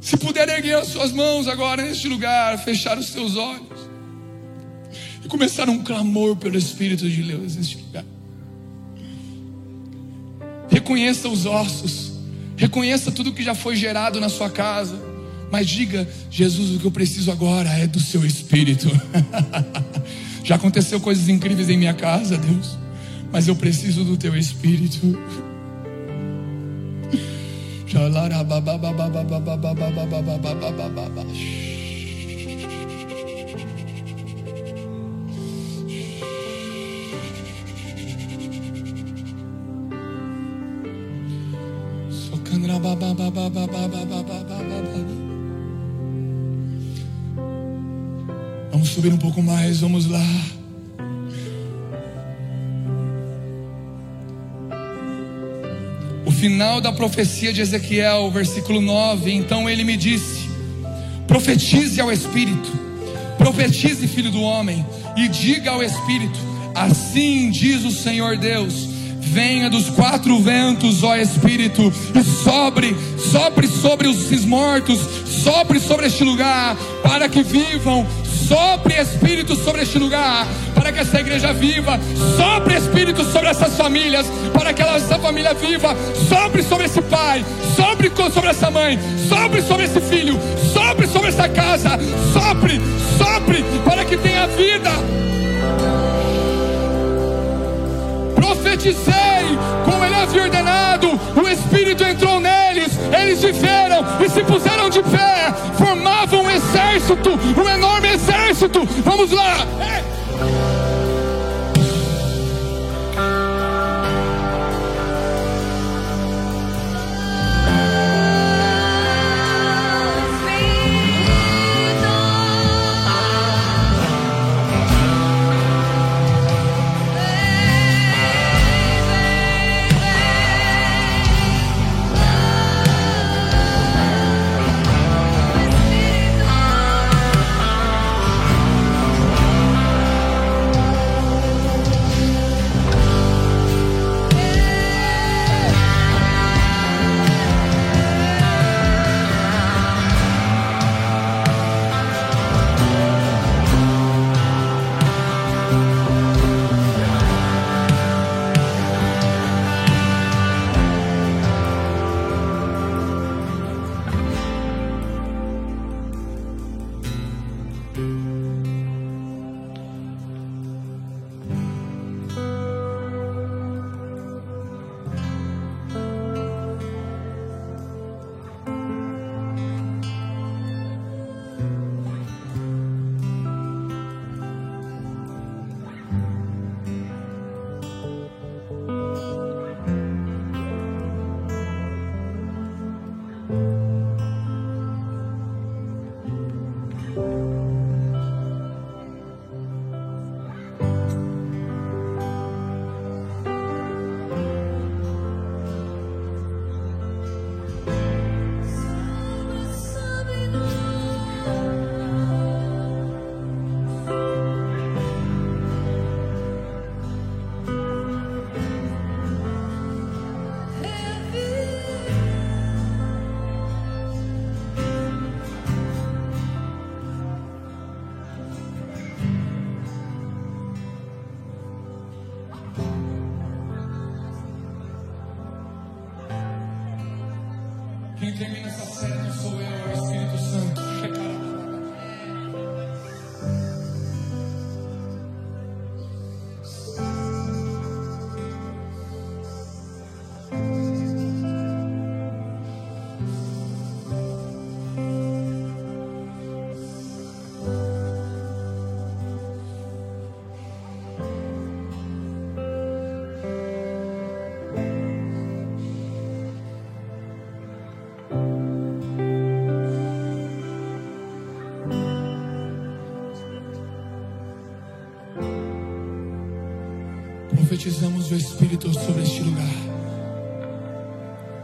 Se puder erguer as suas mãos agora neste lugar, fechar os seus olhos e começar um clamor pelo Espírito de Deus neste lugar. Reconheça os ossos, reconheça tudo que já foi gerado na sua casa, mas diga: Jesus, o que eu preciso agora é do seu Espírito. Já aconteceu coisas incríveis em minha casa, Deus, mas eu preciso do teu espírito. Só subir um pouco mais, vamos lá. O final da profecia de Ezequiel, versículo 9. Então ele me disse: Profetize ao Espírito, profetize, filho do homem, e diga ao Espírito: Assim diz o Senhor Deus Venha dos quatro ventos, ó Espírito, e sobre, sopre sobre os mortos, sopre sobre este lugar, para que vivam. Sopre Espírito sobre este lugar, para que essa igreja viva. Sopre Espírito sobre essas famílias, para que essa família viva. Sopre sobre esse pai, sopre sobre essa mãe, sopre sobre esse filho, sopre sobre essa casa. Sopre, sopre, para que tenha vida profetizei, como ele havia ordenado, o Espírito entrou neles, eles viveram e se puseram de pé, um exército, um enorme exército. Vamos lá! Ei! Profetizamos o Espírito sobre este lugar.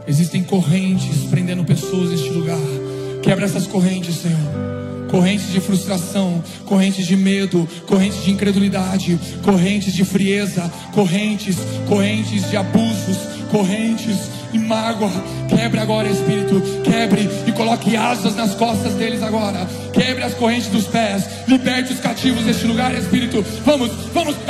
Existem correntes prendendo pessoas neste lugar. Quebra essas correntes, Senhor. Correntes de frustração, correntes de medo, correntes de incredulidade, correntes de frieza, correntes, correntes de abusos, correntes de mágoa. Quebre agora, Espírito. Quebre e coloque asas nas costas deles agora. Quebre as correntes dos pés. Liberte os cativos deste lugar, Espírito. Vamos, vamos.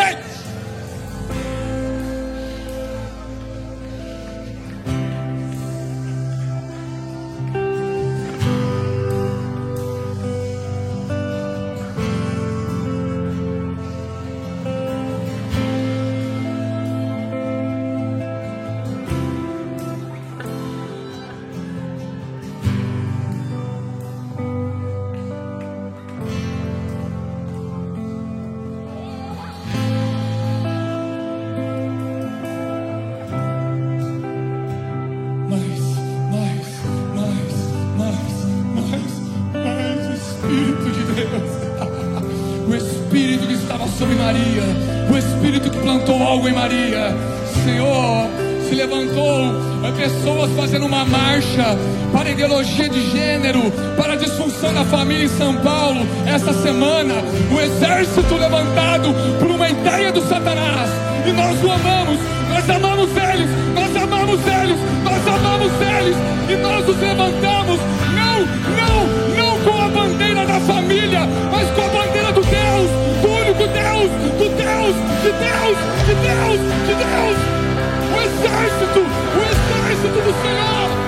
Ideologia de gênero, para a disfunção da família em São Paulo. Essa semana, o exército levantado por uma ideia do Satanás. E nós o amamos, nós amamos eles, nós amamos eles, nós amamos eles, e nós nos levantamos, não, não, não com a bandeira da família, mas com a bandeira do Deus, do único Deus, do Deus, de Deus, de Deus, de Deus. O exército, o exército do Senhor